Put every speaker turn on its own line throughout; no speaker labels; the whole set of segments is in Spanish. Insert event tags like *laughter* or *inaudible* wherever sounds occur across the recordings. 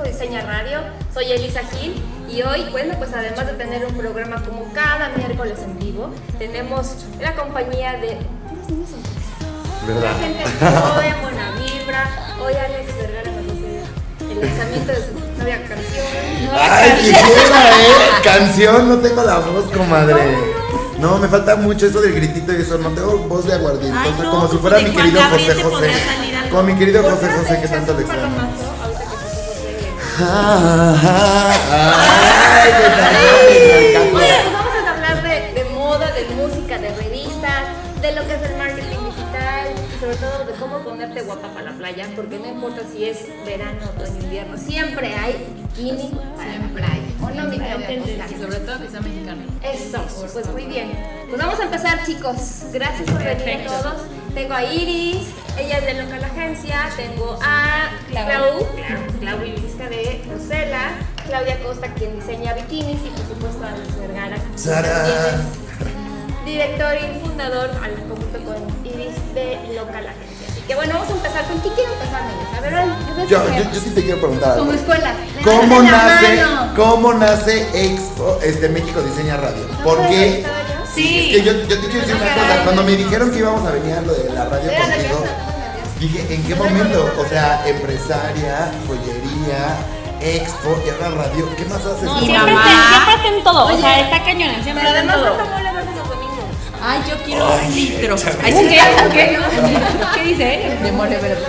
México Diseña Radio. Soy Elisa Gil y hoy, bueno, pues además de tener un programa como cada miércoles en vivo, tenemos la compañía de.
¿Verdad?
La gente joven, buena vibra. Hoy Alex Vergara nos hace el lanzamiento de su nueva canción.
Ay, quisiera, ¿eh? Canción, no tengo la voz, comadre. No, me falta mucho eso del gritito y eso. No tengo voz de
Ay, no,
como si
pues
fuera mi querido José José. Como mi querido
Por
José José, que tanto le extraño. Ay, tal,
Oye, pues vamos a hablar de, de moda, de música, de revistas, de lo que es el marketing digital y sobre todo de ponerte guapa para la playa, porque no importa si es verano, otoño, invierno, siempre hay bikini para la playa. ¿O no, mi Costa?
sobre todo que sea mexicano.
Eso, pues muy bien. Pues vamos a empezar, chicos. Gracias por venir a todos. Tengo a Iris, ella es de Local Agencia. Tengo a Clau, Clau Vivisca de Rosela. Claudia Costa, quien diseña bikinis. Y por supuesto, a Luis Vergara,
Sara.
director y fundador, al conjunto con Iris de Local Agencia. Que bueno, vamos a empezar. ¿Con qué quiero empezar, niños? A ver, yo,
Yo, yo, yo sí te quiero preguntar.
Como escuela.
¿Cómo nace, cómo nace Expo, este México Diseña Radio?
¿No
¿Por qué?
Sí.
Es que yo, yo te quiero decir una cosa. Cuando me dijeron que íbamos a venir a lo de la radio
Era
contigo, dije, ¿en qué momento? O sea, empresaria, joyería, expo y ahora radio. ¿Qué más haces?
No, siempre,
mamá.
te- siempre hacen todo.
Oye,
o sea, está. Siempre
Pero además,
todo. Ay, yo quiero
Ay,
un litro. Ay, ¿sí qué? ¿Qué? ¿Qué dice? De mole verde.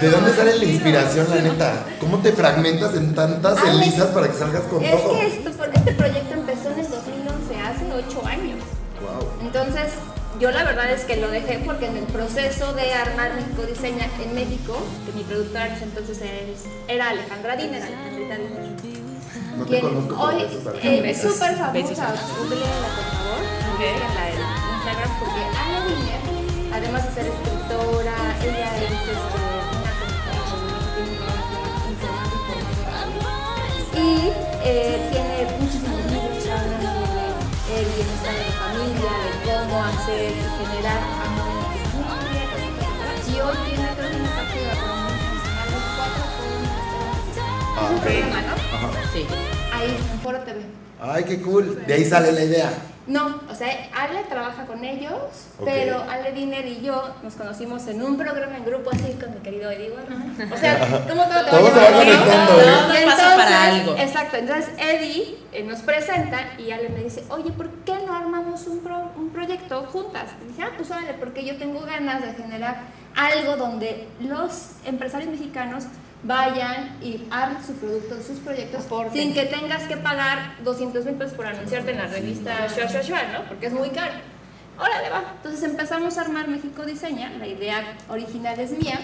¿De dónde sale la inspiración, la neta? ¿Cómo te fragmentas en tantas
Alex,
Elisas para que salgas con
Es
todo?
que esto, por- este proyecto empezó en el 2011, hace 8 años.
Wow.
Entonces, yo la verdad es que lo dejé porque en el proceso de armar México Diseña en México, que mi productora en ese entonces es- era Alejandra Diner.
No te
quien hoy eh, es súper famosa, googleala por favor, búsquenla en Instagram porque Ana Diner, además de ser escritora, ella es este, una y eh, tiene muchísimos libros que hablan sobre el bienestar de la familia, de cómo hacer y generar amor en tu familia, y hoy tiene creo que una cápsula para niños a los cuatro
Ah,
con un
ok.
programa, ¿no?
Ajá.
Sí.
Ahí, en Foro TV.
Ay, qué cool. De ahí sale la idea.
No, o sea, Ale trabaja con ellos, pero Ale Diner y yo nos conocimos en un programa en grupo así con mi querido Eddie Warren. O sea, ¿cómo todo te va
conectando, ¿eh?
Pasa para algo.
Exacto, entonces Eddie eh, nos presenta y Ale me dice, oye, ¿por qué no armamos un, pro- un proyecto juntas? Y dice, ah, pues vale, porque yo tengo ganas de generar algo donde los empresarios mexicanos vayan y armen su producto, sus proyectos, sin que tengas que pagar 200 mil pesos por anunciarte en la revista Shua Shua Shua, ¿no? Porque es muy caro. Órale, va. Entonces empezamos a armar México Diseña. La idea original es mía.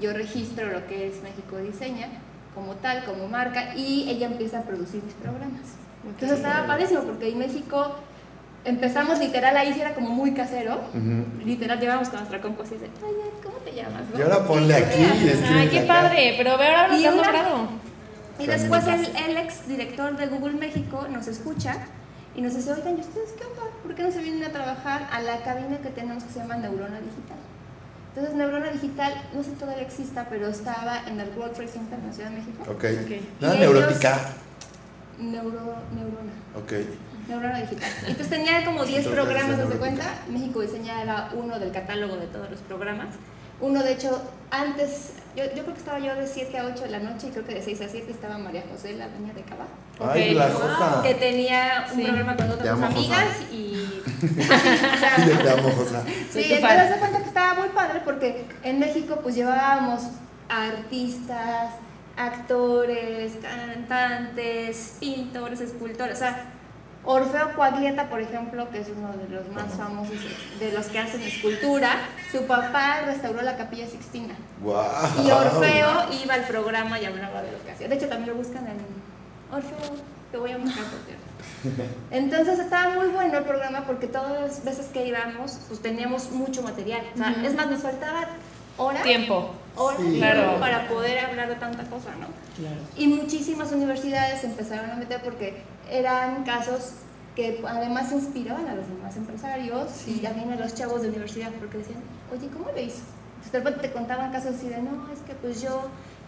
Yo registro lo que es México Diseña como tal, como marca, y ella empieza a producir mis programas. Entonces estaba padrísimo porque en México empezamos literal ahí sí era como muy casero. Literal llegábamos con nuestra compu así de, oye, ¿cómo te llamas? no?
Y ahora ponle aquí y escribe
Ay, qué padre. Pero ve ahora lo
Y
que has
una-
logrado.
Y después el, el ex director de Google México nos escucha y nos dice, oigan, ¿y ustedes qué onda? ¿Por qué no se vienen a trabajar a la cabina que tenemos que se llama Neurona Digital? Entonces Neurona Digital, no sé si todavía exista, pero estaba en el World Trade Center en la Ciudad de México.
Ok.
Y
Nada neurótica.
Neuro, neurona.
Ok.
Neurona Digital. Entonces tenía como 10 programas, ¿no se cuenta? México Diseña era uno del catálogo de todos los programas. Uno, de hecho, antes, yo, yo creo que estaba yo de 7 a 8 de la noche y creo que de 6 a 7 estaba María José, la dueña de Cava.
Ay,
Ok.
la Josa.
Que tenía un
Sí.
programa con otras
amo,
amigas y. *laughs* *laughs* o sea,
Yo te amo,
Sí,
tu
entonces se cuenta que estaba muy padre porque en México pues llevábamos artistas, actores, cantantes, pintores, escultores, o sea, Orfeo Coaglieta, por ejemplo, que es uno de los más famosos de los que hacen escultura, su papá restauró la Capilla Sixtina.
Wow.
Y Orfeo iba al programa y hablaba de lo que hacía. De hecho, también lo buscan en Orfeo, te voy a buscar, por cierto. *laughs* Entonces estaba muy bueno el programa porque todas las veces que íbamos, pues teníamos mucho material. O sea, Es más, nos faltaba horas,
Tiempo.
horas
Sí.
Claro.
para poder hablar de tanta cosa, ¿no?
Claro.
Y muchísimas universidades empezaron a meter porque eran casos que además inspiraban a los demás empresarios y también a los chavos de universidad porque decían, oye, ¿cómo lo hizo? Entonces de repente te contaban casos así de, no, es que pues yo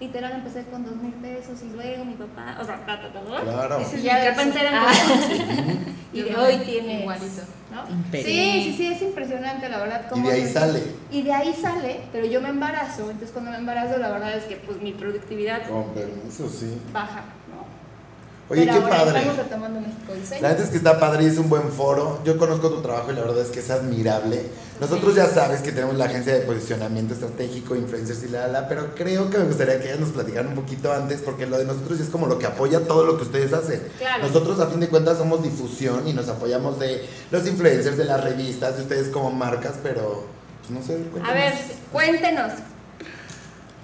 literal empecé con dos mil pesos y luego mi papá, o sea, ta, ta, ta,
Claro.
Y ya de repente eran
Ah.
cosas- y de hoy tiene
igualito.
¿no?
Imperial.
Sí, sí, sí, es impresionante la verdad.
Y
cómo
de ahí sale.
Y de ahí sale, pero yo me embarazo, entonces cuando me embarazo la verdad es que pues mi productividad
Con permiso, sí.
baja, ¿no?
Oye,
Pero
qué
ahora
padre.
Estamos retomando México Diseño.
La neta es que está padre y es un buen foro. Yo conozco tu trabajo y la verdad es que es admirable. Nosotros ya sabes que tenemos la agencia de posicionamiento estratégico, influencers y la, la, pero creo que me gustaría que ellas nos platicaran un poquito antes porque lo de nosotros es como lo que apoya todo lo que ustedes hacen.
Claro.
Nosotros a fin de cuentas somos difusión y nos apoyamos de los influencers, de las revistas, de ustedes como marcas, pero pues no sé,
A
cuéntanos.
ver, cuéntenos.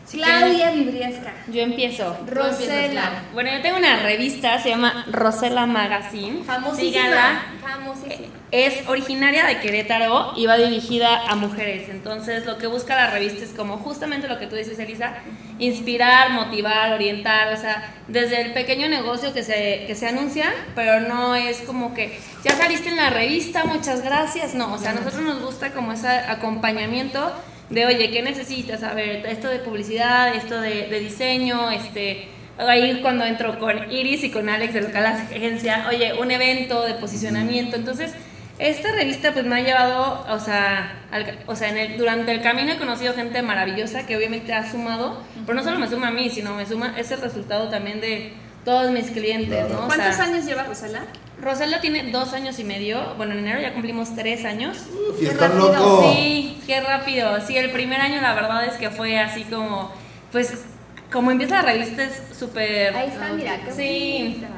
Si
Claudia Vibriesca.
Yo empiezo.
Rosela.
Bueno, yo tengo una revista, se llama Rosela Magazine.
Famosísima.
Síganla.
Famosísima.
Es originaria de Querétaro y va dirigida a mujeres. Entonces, lo que busca la revista es como justamente lo que tú dices, Elisa, inspirar, motivar, orientar, o sea, desde el pequeño negocio que se, que se anuncia, pero no es como que ya saliste en la revista, muchas gracias. No, o sea, a nosotros nos gusta como ese acompañamiento de, oye, ¿qué necesitas? A ver, esto de publicidad, esto de, de diseño, este ahí cuando entro con Iris y con Alex de local agencia, oye, un evento de posicionamiento. Entonces, esta revista pues me ha llevado, o sea, al- o sea en el- durante el camino he conocido gente maravillosa que obviamente ha sumado, pero no solo me suma a mí, sino me suma ese resultado también de todos mis clientes, ¿no? O
¿Cuántos
sea,
años lleva Rosela?
Rosella tiene dos años y medio, bueno, en enero ya cumplimos tres años.
Y están
rápido,
loco.
Sí, qué rápido. Sí, el primer año la verdad es que fue así como, pues, como empieza la revista es súper...
Ahí está, mira. qué
Sí,
bonita.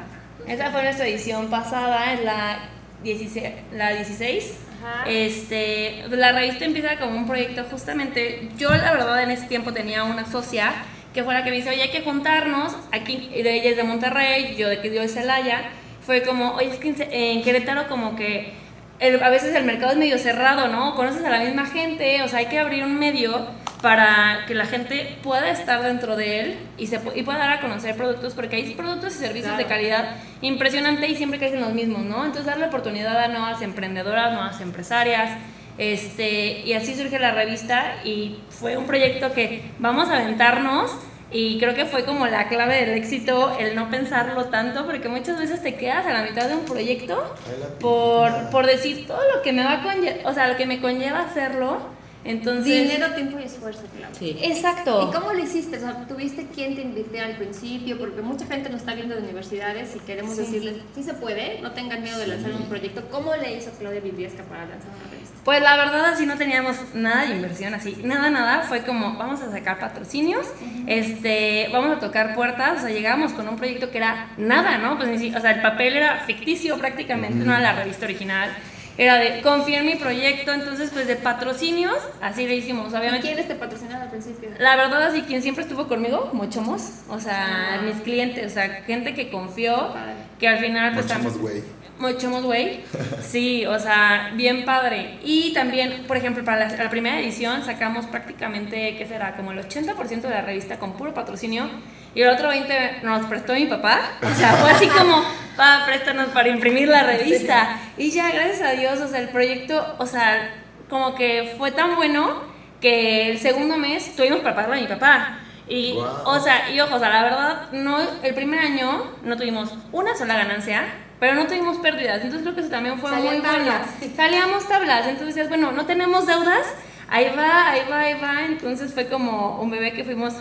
esa fue nuestra edición pasada, es la 16. La 16.
Ajá.
Este, la revista empieza como un proyecto justamente, yo la verdad en ese tiempo tenía una socia que fue la que me dice, oye, hay que juntarnos, aquí, de ella es de Monterrey, yo de que yo de Celaya, fue como, oye, es que en Querétaro como que el- a veces el mercado es medio cerrado, ¿no? Conoces a la misma gente, o sea, hay que abrir un medio para que la gente pueda estar dentro de él y, se, y pueda dar a conocer productos, porque hay productos y servicios de calidad impresionante y siempre crecen los mismos, ¿no? Entonces darle oportunidad a nuevas emprendedoras, nuevas empresarias, este, y así surge la revista y fue un proyecto que vamos a aventarnos y creo que fue como la clave del éxito el no pensarlo tanto, porque muchas veces te quedas a la mitad de un proyecto por, por decir todo lo que me va a conlle- o sea, lo que me conlleva hacerlo. Entonces,
Dinero, tiempo y esfuerzo, claro.
Sí. Exacto.
¿Y cómo lo hiciste? O sea, ¿Tuviste quien te invirtiera al principio? Porque mucha gente nos está viendo de universidades y queremos
Sí.
decirles, sí se puede, no tengan miedo de lanzar un proyecto. ¿Cómo le hizo Claudia Vibriesca para lanzar una revista?
Pues la verdad así no teníamos nada de inversión, así, nada, nada, fue como vamos a sacar patrocinios, este, vamos a tocar puertas, o sea, llegamos con un proyecto que era nada, ¿no? Pues ni si- o sea, el papel era ficticio prácticamente, no era la revista original, era de confía en mi proyecto, entonces pues de patrocinios, así le hicimos,
¿Y
obviamente.
quiénes te patrocinaron al principio?
La verdad, así quien siempre estuvo conmigo, Mochomos, o sea, mis clientes, o sea, gente que confió, que al final pues
Mochomos,
también-
güey.
Mochomos, *laughs* güey. Sí, o sea, bien padre. Y también, por ejemplo, para la, la primera edición sacamos prácticamente, ¿qué será? Como el 80% de la revista con puro patrocinio. Y el otro 20% nos prestó mi papá. O sea, fue así como, *laughs* papá, préstanos para imprimir la revista. Y ya, gracias a Dios, o sea, el proyecto, o sea, como que fue tan bueno que el segundo mes tuvimos para pagarle a mi papá. Y,
Wow.
o sea, y ojo, o sea, la verdad, no, el primer año no tuvimos una sola ganancia, pero no tuvimos pérdidas. Entonces creo que eso también fue
Salían
muy bueno. Salíamos tablas. Entonces decías, bueno, no tenemos deudas, ahí va, ahí va, ahí va. Entonces fue como un bebé que fuimos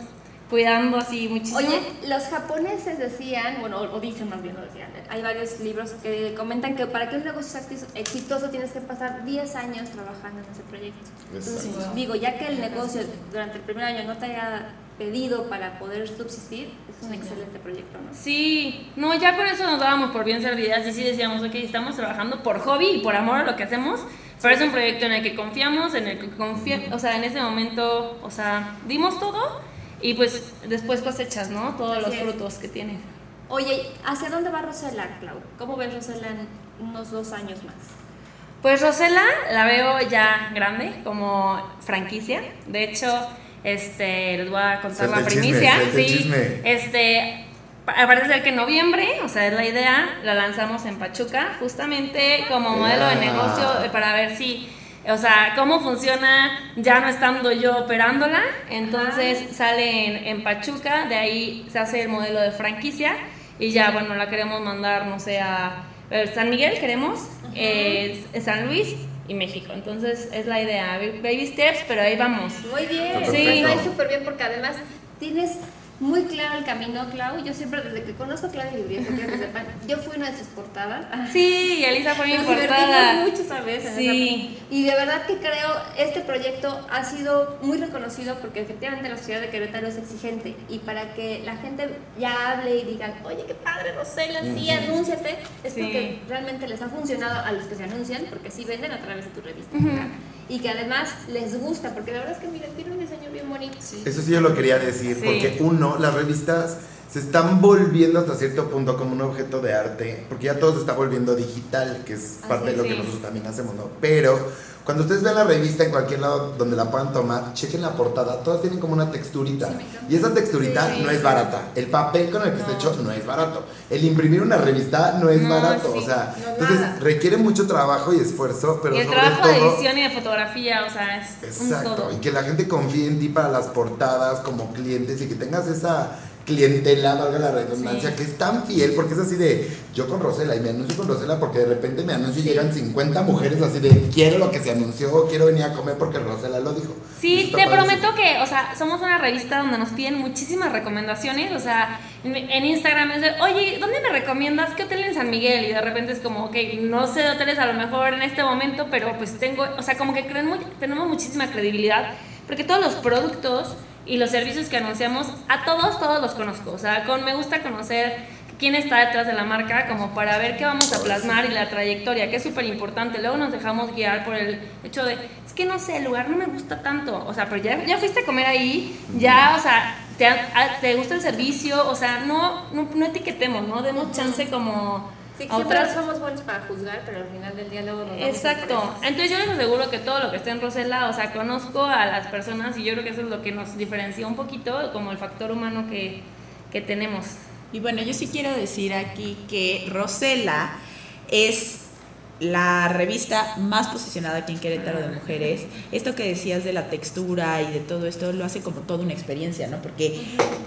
cuidando así muchísimo.
Oye, los japoneses decían, bueno, o dicen más bien, lo decían, hay varios libros que comentan que para que un negocio sea exi- exitoso tienes que pasar 10 años trabajando en ese proyecto. Entonces,
Exacto.
digo, ya que el negocio durante el primer año no te haya pedido para poder subsistir, es un excelente proyecto, ¿no?
Sí, no, ya con eso nos dábamos por bien servidas y sí decíamos, ok, estamos trabajando por hobby y por amor a lo que hacemos, pero es un proyecto en el que confiamos, en el que confía, o sea, en ese momento, o sea, dimos todo y pues después cosechas, ¿no? Todos
Así
los
es.
frutos que tiene.
Oye, ¿hacia dónde va Rosela, Clau? ¿Cómo ves Rosela en unos dos años más?
Pues Rosela la veo ya grande como franquicia. De hecho, este, les voy a contar la
chisme,
primicia.
el
sí,
chisme.
este, pa- parece ser que en noviembre, o sea, es la idea, la lanzamos en Pachuca, justamente como modelo de negocio eh, para ver si, o sea, cómo funciona ya no estando yo operándola. Entonces sale en, en Pachuca, de ahí se hace el modelo de franquicia y ya, bueno, la queremos mandar, no sé, a eh, San Miguel, queremos, eh, San Luis y México. Entonces es la idea, baby steps, pero ahí vamos.
Muy bien, sí, ahí súper bien porque además tienes muy claro el camino, Clau. Yo siempre, desde que conozco a Claudia quiero que sepan, yo fui una de sus portadas. *laughs*
Sí, Elisa fue mi
Nos
portada.
esa vez. en
Sí.
Y de verdad que creo este proyecto ha sido muy reconocido porque efectivamente la ciudad de Querétaro es exigente y para que la gente ya hable y digan, oye, qué padre, Rosela, sí, anúnciate, es
Sí.
porque realmente les ha funcionado a los que se anuncian, porque sí venden a través de tu revista. ¿verdad? Y que además les gusta, porque la verdad es que miren, tiene un diseño bien bonito.
Eso sí yo lo quería decir,
Sí.
porque uno, las revistas se están volviendo hasta cierto punto como un objeto de arte, porque ya todo se está volviendo digital, que es parte de lo
sí.
que nosotros también hacemos, ¿no? Pero cuando ustedes vean la revista en cualquier lado donde la puedan tomar, chequen la portada, todas tienen como una texturita. y esa texturita
Sí.
no es barata. El papel con el que está
No.
hecho no es barato. El imprimir una revista no es
No,
barato. O sea,
No,
entonces
nada.
requiere mucho trabajo y esfuerzo, pero
y el
sobre
trabajo de edición y de fotografía, o sea, es un
Exacto,
todo.
y que la gente confíe en ti para las portadas como clientes y que tengas esa clientela, valga la redundancia,
Sí.
que es tan fiel, porque es así de, yo con Rosela y me anuncio con Rosela porque de repente me anuncio y llegan 50 mujeres así de, quiero lo que se anunció, quiero venir a comer porque Rosela lo dijo.
Sí, te prometo que, o sea, somos una revista donde nos piden muchísimas recomendaciones, o sea, en, Instagram es de, oye, ¿dónde me recomiendas qué hotel en San Miguel? Y de repente es como, ok, no sé de hoteles a lo mejor en este momento, pero pues tengo, o sea, como que creen mu- tenemos muchísima credibilidad, porque todos los productos y los servicios que anunciamos, a todos, todos los conozco, o sea, con, me gusta conocer quién está detrás de la marca, como para ver qué vamos a plasmar y la trayectoria, que es súper importante. Luego nos dejamos guiar por el hecho de, es que no sé, el lugar no me gusta tanto, o sea, pero ya, ya fuiste a comer ahí, ya, o sea, te, ha- te gusta el servicio, o sea, no, no, no etiquetemos, ¿no? Demos chance como
Sí,
otras
somos buenos para juzgar, pero al final del día luego nos
Exacto. Entonces yo les aseguro que todo lo que está en Rosela, o sea, conozco a las personas y yo creo que eso es lo que nos diferencia un poquito, como el factor humano que, que tenemos.
Y bueno, yo sí quiero decir aquí que Rosela es la revista más posicionada aquí en Querétaro de mujeres. Esto que decías de la textura y de todo esto lo hace como toda una experiencia, ¿no? Porque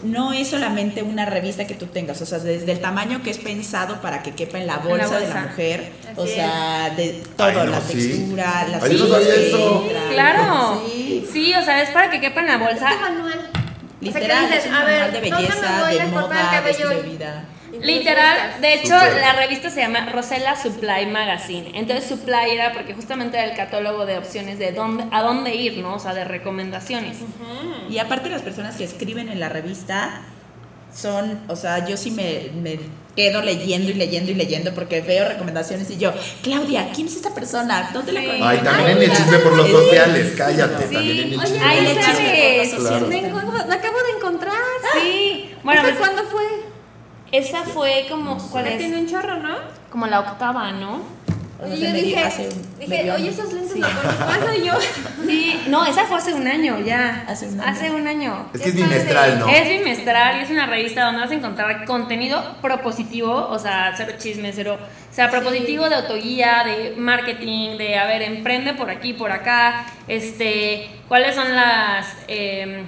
no es solamente una revista que tú tengas, o sea, desde el tamaño que es pensado para que quepa en la bolsa, de la mujer, o sea, de todo,
Ay, no,
la
sí.
textura, las
Ay, yo no sabía eso.
Claro.
Sí.
Sí, o sea, es para que quepa en la bolsa.
Este manual.
Literal,
o sea, que
es un
a
manual
ver,
de
¿dónde me
belleza, de moda, de de vida.
Literal, de hecho, la revista se llama Rosella Supply Magazine. Entonces, Supply era porque justamente era el catálogo de opciones de dónde, a dónde ir, ¿no? O sea, de recomendaciones.
Y aparte las personas que escriben en la revista son, o sea, yo sí me, me quedo leyendo y leyendo y leyendo porque veo recomendaciones y yo, Claudia, ¿quién es esta persona? ¿Dónde la conoces?
Ay, también
Ay,
en el chisme por los
Sí.
sociales, cállate,
Sí.
también en el
Oye,
chisme.
ahí sabes.
sociales. Claro.
Me, encuentro- me acabo de encontrar.
Sí. Bueno,
¿Esa
pues,
cuándo fue?
Esa fue como, ¿cuál es?
tiene un chorro, ¿no?
Como la octava, ¿no?
O no
Y
sé,
yo dije,
hace
dije oye, esos lentes
Sí.
los conozco. *laughs* Yo.
Sí, no, esa fue hace un año ya.
Hace un año.
Hace un año.
Es que es bimestral, ¿no?
Es bimestral y es una revista donde vas a encontrar contenido propositivo, o sea, cero chisme, cero. O sea, propositivo de autoguía, de marketing, de, a ver, emprende por aquí, por acá, este, cuáles son las, em,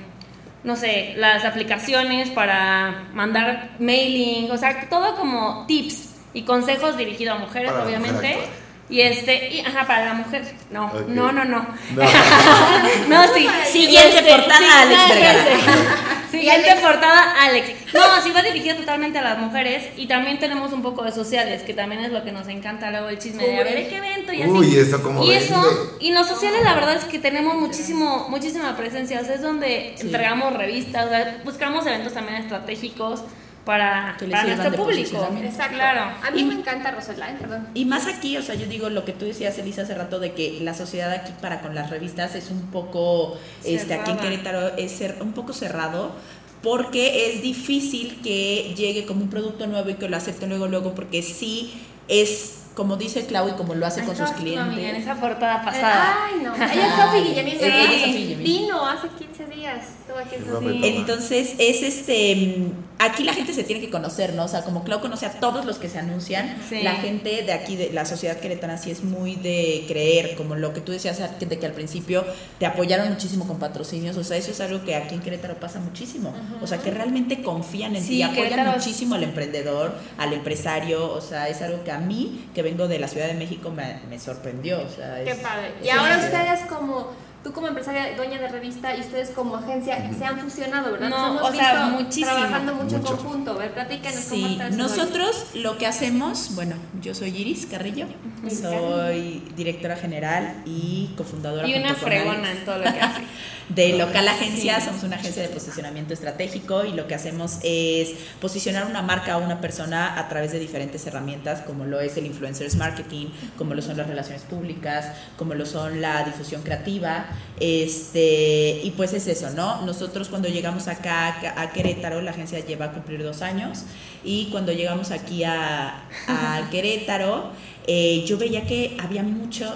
no sé, las aplicaciones para mandar mailing, o sea, todo como tips y consejos dirigidos a mujeres,
Para la mujer
obviamente. Y este, y, ajá, para la mujer. No, no, no, no.
No. *laughs*
no, sí.
Siguiente portada, Alex. *laughs*
Siguiente portada, Alex. No, sí va dirigido totalmente a las mujeres y también tenemos un poco de sociales, que también es lo que nos encanta luego el chisme de a ver qué evento y así.
Uy, eso como
Y
vende.
eso, y los sociales la verdad es que tenemos muchísimo, muchísima presencia, o sea, es donde entregamos revistas, o sea, buscamos eventos también estratégicos para, nuestro público.
Exacto.
Claro.
A mí
Y-
me encanta Rosela, ¿eh? perdón.
Y más aquí, o sea, yo digo lo que tú decías, Elisa, hace rato, de que la sociedad aquí para con las revistas es un poco, este, aquí en. Querétaro es cer- un poco cerrado, porque es difícil que llegue como un producto nuevo y que lo acepten luego, luego, porque sí es, como dice Clau y como lo hace con sus
amiga, en
clientes.
esa portada pasada.
Ay, no. Ella es Sofi Guillemín,
Sí.
Vino hace 15 días. Aquí
Sí.
Entonces, es este. mm, Aquí la gente se tiene que conocer, ¿no? O sea, como Clau conoce a todos los que se anuncian,
Sí.
la gente de aquí, de la sociedad queretana, sí es muy de creer, como lo que tú decías, de que al principio te apoyaron muchísimo con patrocinios. O sea, eso es algo que aquí en Querétaro pasa muchísimo. O sea, que realmente confían en
Sí,
ti, apoyan
Querétaro
muchísimo al emprendedor, al empresario. O sea, es algo que a mí, que vengo de la Ciudad de México, me, me sorprendió. O sea,
Qué
es-
padre. Y ahora ustedes como, tú como empresaria, dueña de revista y ustedes como agencia se han fusionado, ¿verdad?
No,
hemos
o sea,
visto
muchísimo.
Trabajando mucho, en conjunto. A ver, platícanos cómo
Sí, nosotros lo que hacemos, bueno, yo soy Iris Carrillo, soy directora general y cofundadora
Y una fregona en todo lo que hace. *laughs*
de Local Agencia, somos una agencia de posicionamiento estratégico y lo que hacemos es posicionar una marca o una persona a través de diferentes herramientas, como lo es el influencers marketing, como lo son las relaciones públicas, como lo son la difusión creativa, este, y pues es eso, ¿no? Nosotros cuando llegamos acá a Querétaro, la agencia lleva a cumplir dos años, y cuando llegamos aquí a, a *laughs* Querétaro, eh, yo veía que había mucho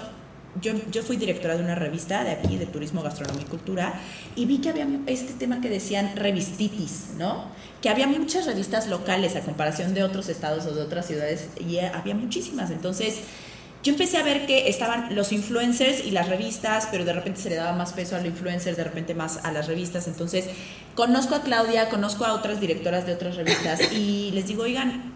yo, yo fui directora de una revista de aquí, de Turismo, Gastronomía y Cultura, y vi que había este tema que decían revistitis, ¿no? Que había muchas revistas locales a comparación de otros estados o de otras ciudades, y eh, había muchísimas. Entonces, yo empecé a ver que estaban los influencers y las revistas, pero de repente se le daba más peso a los influencers, de repente más a las revistas. Entonces, conozco a Claudia, conozco a otras directoras de otras revistas, y les digo, oigan,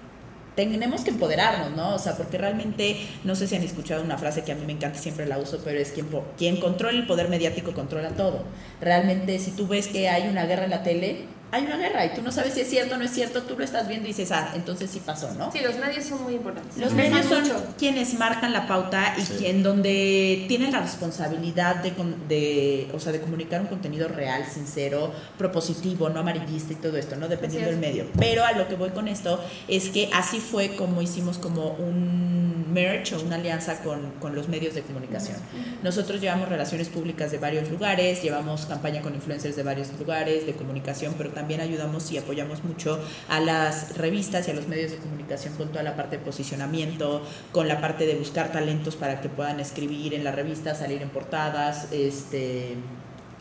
tenemos que empoderarnos, ¿no? O sea, porque realmente, no sé si han escuchado una frase que a mí me encanta siempre la uso, pero es quien, quien controla el poder mediático controla todo. Realmente, si tú ves que hay una guerra en la tele, hay una guerra y tú no sabes si es cierto o no es cierto, tú lo estás viendo y dices, ah, entonces sí pasó, ¿no?
Sí, los medios son muy importantes.
Los medios son
mucho.
quienes marcan la pauta y
Sí.
quien donde tienen la responsabilidad de, con- de, o sea, de comunicar un contenido real, sincero, propositivo, no amarillista y todo esto, ¿no? Dependiendo del medio. Pero a lo que voy con esto es que así fue como hicimos como un merge o una alianza con, con los medios de comunicación. Nosotros llevamos relaciones públicas de varios lugares, llevamos campaña con influencers de varios lugares de comunicación, pero también ayudamos y apoyamos mucho a las revistas y a los medios de comunicación con toda la parte de posicionamiento, con la parte de buscar talentos para que puedan escribir en la revista, salir en portadas, este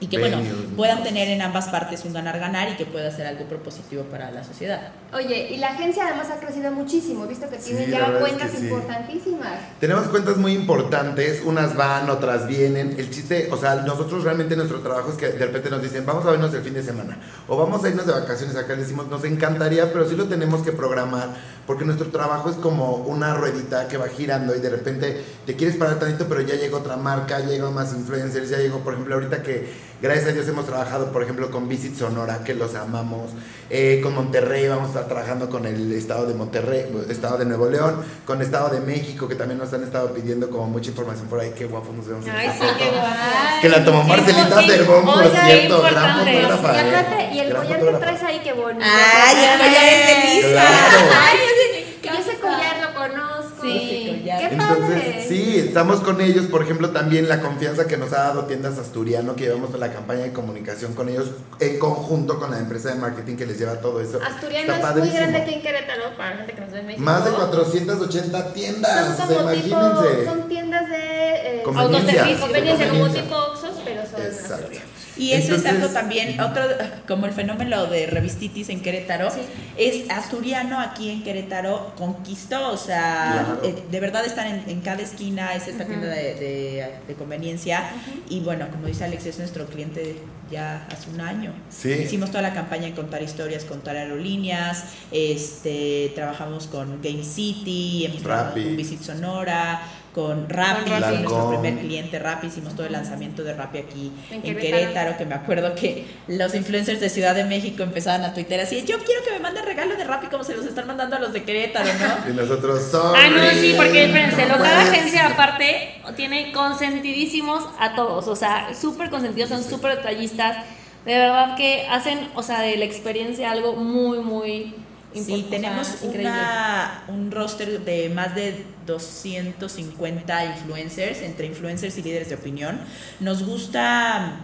y que bueno, puedan tener en ambas partes un ganar-ganar y que pueda ser algo propositivo para la sociedad.
Oye, y la agencia además ha crecido muchísimo, visto que tiene ya
es
cuentas
que sí.
importantísimas.
Tenemos cuentas muy importantes, unas van, otras vienen. El chiste, o sea, nosotros realmente nuestro trabajo es que de repente nos dicen, vamos a vernos el fin de semana o vamos a irnos de vacaciones acá. Le decimos, nos encantaría, pero sí lo tenemos que programar porque nuestro trabajo es como una ruedita que va girando y de repente te quieres parar tantito, pero ya llega otra marca, llegan más influencers, ya llegó, por ejemplo, ahorita que gracias a Dios hemos trabajado, por ejemplo, con Visit Sonora, que los amamos, eh, con Monterrey, vamos a estar trabajando con el estado de Monterrey, estado de Nuevo León, con Estado de México, que también nos han estado pidiendo como mucha información por ahí, qué guapos nos vemos. en
Ay, sí, qué guay.
Que la tomó Marcelita. Cervón, por cierto, gran fotógrafa.
Y
eh,
aparte, y el collar que traes ahí, qué bonito.
¡Ay, el collar es de Lisa!
Claro.
Ay, yo sí- yo ese collar lo conozco.
Sí, collar.
Qué
Entonces, sí, estamos con ellos, por ejemplo, también la confianza que nos ha dado Tiendas Asturiano, que llevamos la campaña de comunicación con ellos en conjunto con la empresa de marketing que les lleva todo eso.
Asturiano
Está
es muy grande aquí en Querétaro, para la gente que nos ve en México.
Más de 480 tiendas,
Son como tipo,
imagínense.
son tiendas de eh,
Conveniencia.
autoservicio, conveniencia, como tipo Oxxos, pero son. Asturias.
Y eso es algo también, otro, como el fenómeno de revistitis en Querétaro,
Sí.
es asturiano aquí en Querétaro conquistó, o sea,
Claro.
eh, de verdad están en, en cada esquina, es esta tienda de, de- de conveniencia y bueno, como dice Alex, es nuestro cliente ya hace un año.
Sí.
Hicimos toda la campaña en contar historias, contar aerolíneas, este, trabajamos con Game City, hemos trabajado con Visit Sonora, con Rappi,
Con
fue
Rappi.
nuestro primer cliente Rappi, hicimos todo el lanzamiento de Rappi aquí
En
en,
Querétaro.
Querétaro. que me acuerdo que los influencers de Ciudad de México empezaban a tuitear así, yo quiero que me manden regalo de Rappi como se los están mandando a los de Querétaro, ¿no? *laughs*
Y nosotros sorry.
Ah, no, sí, porque espérense, lo- cada
Pues,
agencia aparte tiene consentidísimos a todos, o sea, súper consentidos, son súper detallistas, de verdad que hacen, o sea, de la experiencia algo muy, muy
Sí, tenemos una, un roster de más de 250 influencers, entre influencers y líderes de opinión. Nos gusta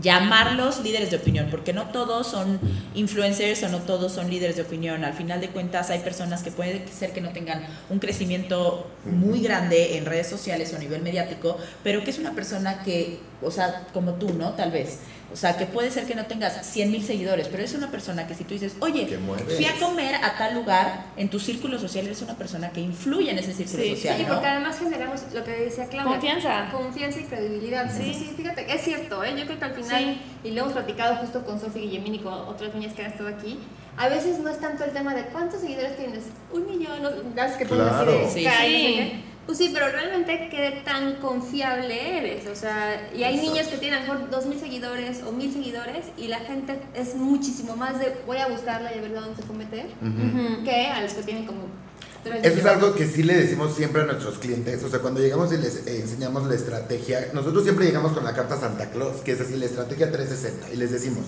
llamarlos líderes de opinión, porque no todos son influencers o no todos son líderes de opinión. Al final de cuentas hay personas que puede ser que no tengan un crecimiento muy grande en redes sociales o a nivel mediático, pero que es una persona que, o sea, como tú, ¿no? Tal vez. O sea, que puede ser que no tengas 100 mil seguidores, pero es una persona que si tú dices, oye, fui a comer a tal lugar, en tu círculo social eres una persona que influye en ese círculo
Sí,
social,
Sí,
¿no?
porque además generamos lo que decía Claudia.
Confianza.
Confianza y credibilidad. Sí, sí, fíjate, es cierto, ¿eh? Yo creo que al final,
Sí.
y lo hemos platicado justo con Sofía Guillemini y con otras niñas que han estado aquí, a veces no es tanto el tema de cuántos seguidores tienes, un millón, las que así
Claro.
de
Sí.
caray, Pues sí, pero realmente qué tan confiable eres. O sea, y hay niños que tienen a lo mejor dos mil seguidores o mil seguidores y la gente es muchísimo más de voy a buscarla y a ver dónde se puede meter
Ujú.
que a los que tienen como
Eso es algo que sí le decimos siempre a nuestros clientes. O sea, cuando llegamos y les eh, enseñamos la estrategia, nosotros siempre llegamos con la carta Santa Claus, que es así, la estrategia 360, y les decimos,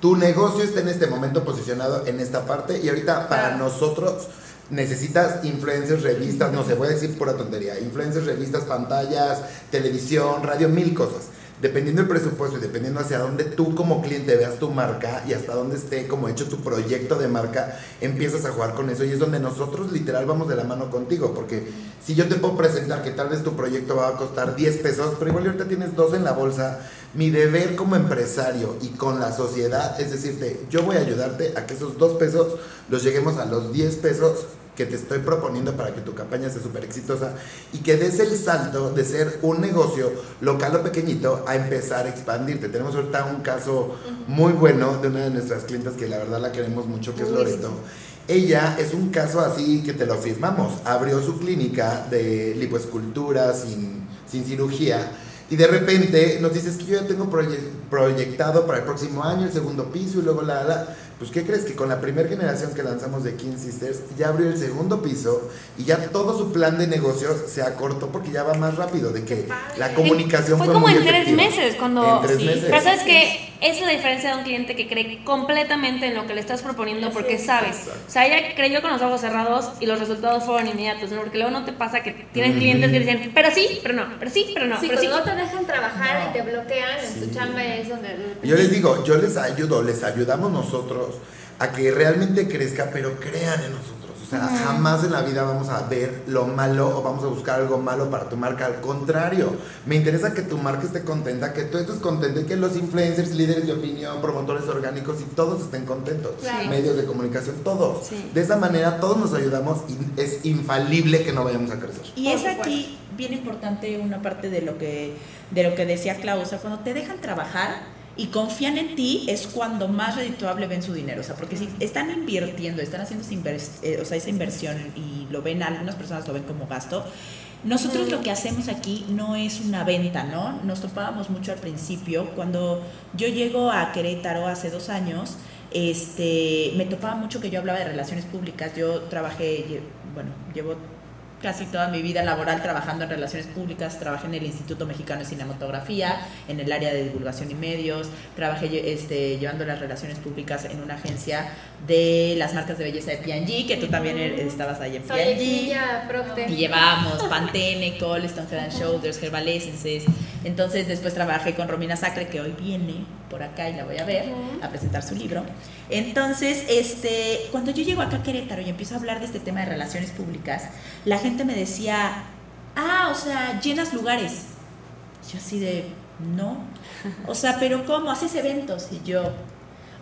tu negocio está en este momento posicionado en esta parte y ahorita para nosotros necesitas influencers, revistas, no voy a decir pura tontería, influencers, revistas, pantallas, televisión, radio, mil cosas. Dependiendo del presupuesto y dependiendo hacia dónde tú como cliente veas tu marca y hasta dónde esté como hecho tu proyecto de marca, empiezas a jugar con eso y es donde nosotros literal vamos de la mano contigo, porque si yo te puedo presentar que tal vez tu proyecto va a costar 10 pesos, pero igual ahorita tienes dos en la bolsa, mi deber como empresario y con la sociedad es decirte, yo voy a ayudarte a que esos dos pesos los lleguemos a los 10 pesos que te estoy proponiendo para que tu campaña sea súper exitosa y que des el salto de ser un negocio local o pequeñito a empezar a expandirte. Tenemos ahorita un caso muy bueno de una de nuestras clientes que la verdad la queremos mucho, que es Loreto. Ella es un caso así que te lo firmamos. Abrió su clínica de lipoescultura sin, sin cirugía. Y de repente nos dices que yo ya tengo proye- proyectado para el próximo año el segundo piso y luego la, la. Pues, ¿qué crees? Que con la primera generación que lanzamos de King Sisters ya abrió el segundo piso y ya todo su plan de negocios se acortó porque ya va más rápido. De que la comunicación
fue,
fue,
como
muy
en tres
efectiva.
meses cuando
En tres
sí.
meses.
pero sabes que es la diferencia de un cliente que cree completamente en lo que le estás proponiendo porque sabes. o sea ella creyó con los ojos cerrados y los resultados fueron inmediatos ¿no? porque luego no te pasa que tienes clientes que dicen pero sí pero no pero sí pero no
Sí,
pero sí
no te dejan trabajar y te bloquean en tu chamba es donde...
Yo les digo, yo les ayudo, les ayudamos nosotros a que realmente crezca, pero crean en nosotros. O sea, jamás en la vida vamos a ver lo malo o vamos a buscar algo malo para tu marca. Al contrario, me interesa que tu marca esté contenta, que tú estés contento y que los influencers, líderes de opinión, promotores orgánicos y todos estén contentos. Medios de comunicación, todos.
Sí.
De esa manera todos nos ayudamos y es infalible que no vayamos a crecer.
Y es aquí bien importante una parte de lo que de lo que decía Klaus, o sea, cuando te dejan trabajar y confían en ti es cuando más redituable ven su dinero, o sea, porque si están invirtiendo, están haciendo eh, o esa inversión y lo ven, algunas personas lo ven como gasto, nosotros lo que hacemos aquí no es una venta, ¿no? Nos topábamos mucho al principio. Cuando yo llego a Querétaro hace dos años, este, me topaba mucho que yo hablaba de relaciones públicas. Yo trabajé, bueno, llevo casi toda mi vida laboral trabajando en relaciones públicas, trabajé en el Instituto Mexicano de Cinematografía, en el área de divulgación y medios, trabajé este, llevando las relaciones públicas en una agencia de las marcas de belleza de P&G, que tú también estabas ahí en P&G. Y llevábamos Pantene, Colston, Head and Shoulders, Herbal Essences. Entonces después trabajé con Romina Sacre, que hoy viene por acá y la voy a ver, a presentar su libro. Entonces, este, cuando yo llego acá a Querétaro y empiezo a hablar de este tema de relaciones públicas, la gente me decía, ah, o sea, llenas lugares. Yo así de, no. O sea, pero ¿cómo? ¿Haces eventos? Y yo,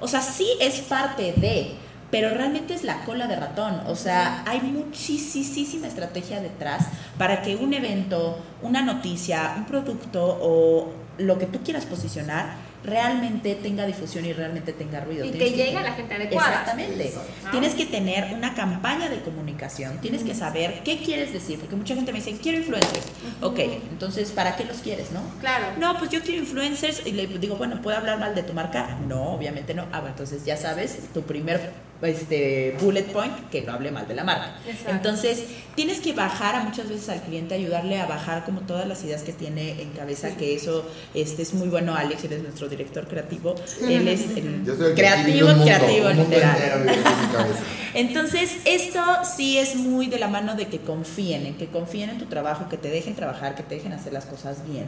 o sea, sí es parte de, pero realmente es la cola de ratón. O sea, hay muchísima estrategia detrás para que un evento, una noticia, un producto o lo que tú quieras posicionar realmente tenga difusión y realmente tenga ruido.
Y
Tienes
que llegue a la gente adecuada.
Exactamente. Tienes que tener una campaña de comunicación, tienes que saber qué quieres decir, porque mucha gente me dice, quiero influencers. Ok, entonces, ¿para qué los quieres, no?
Claro.
No, pues yo quiero influencers y le digo, bueno, ¿puedo hablar mal de tu marca? No, obviamente no. Ah, bueno, entonces ya sabes, tu primer este, bullet point, que no hable mal de la marca.
Exacto.
Entonces, tienes que bajar a muchas veces al cliente, ayudarle a bajar como todas las ideas que tiene en cabeza, que eso este, es muy bueno, Alex, él es nuestro director creativo. Él es el creativo,
mundo,
creativo,
mundo
literal. *laughs* Entonces, esto sí es muy de la mano de que confíen, en que confíen en tu trabajo, que te dejen trabajar, que te dejen hacer las cosas bien.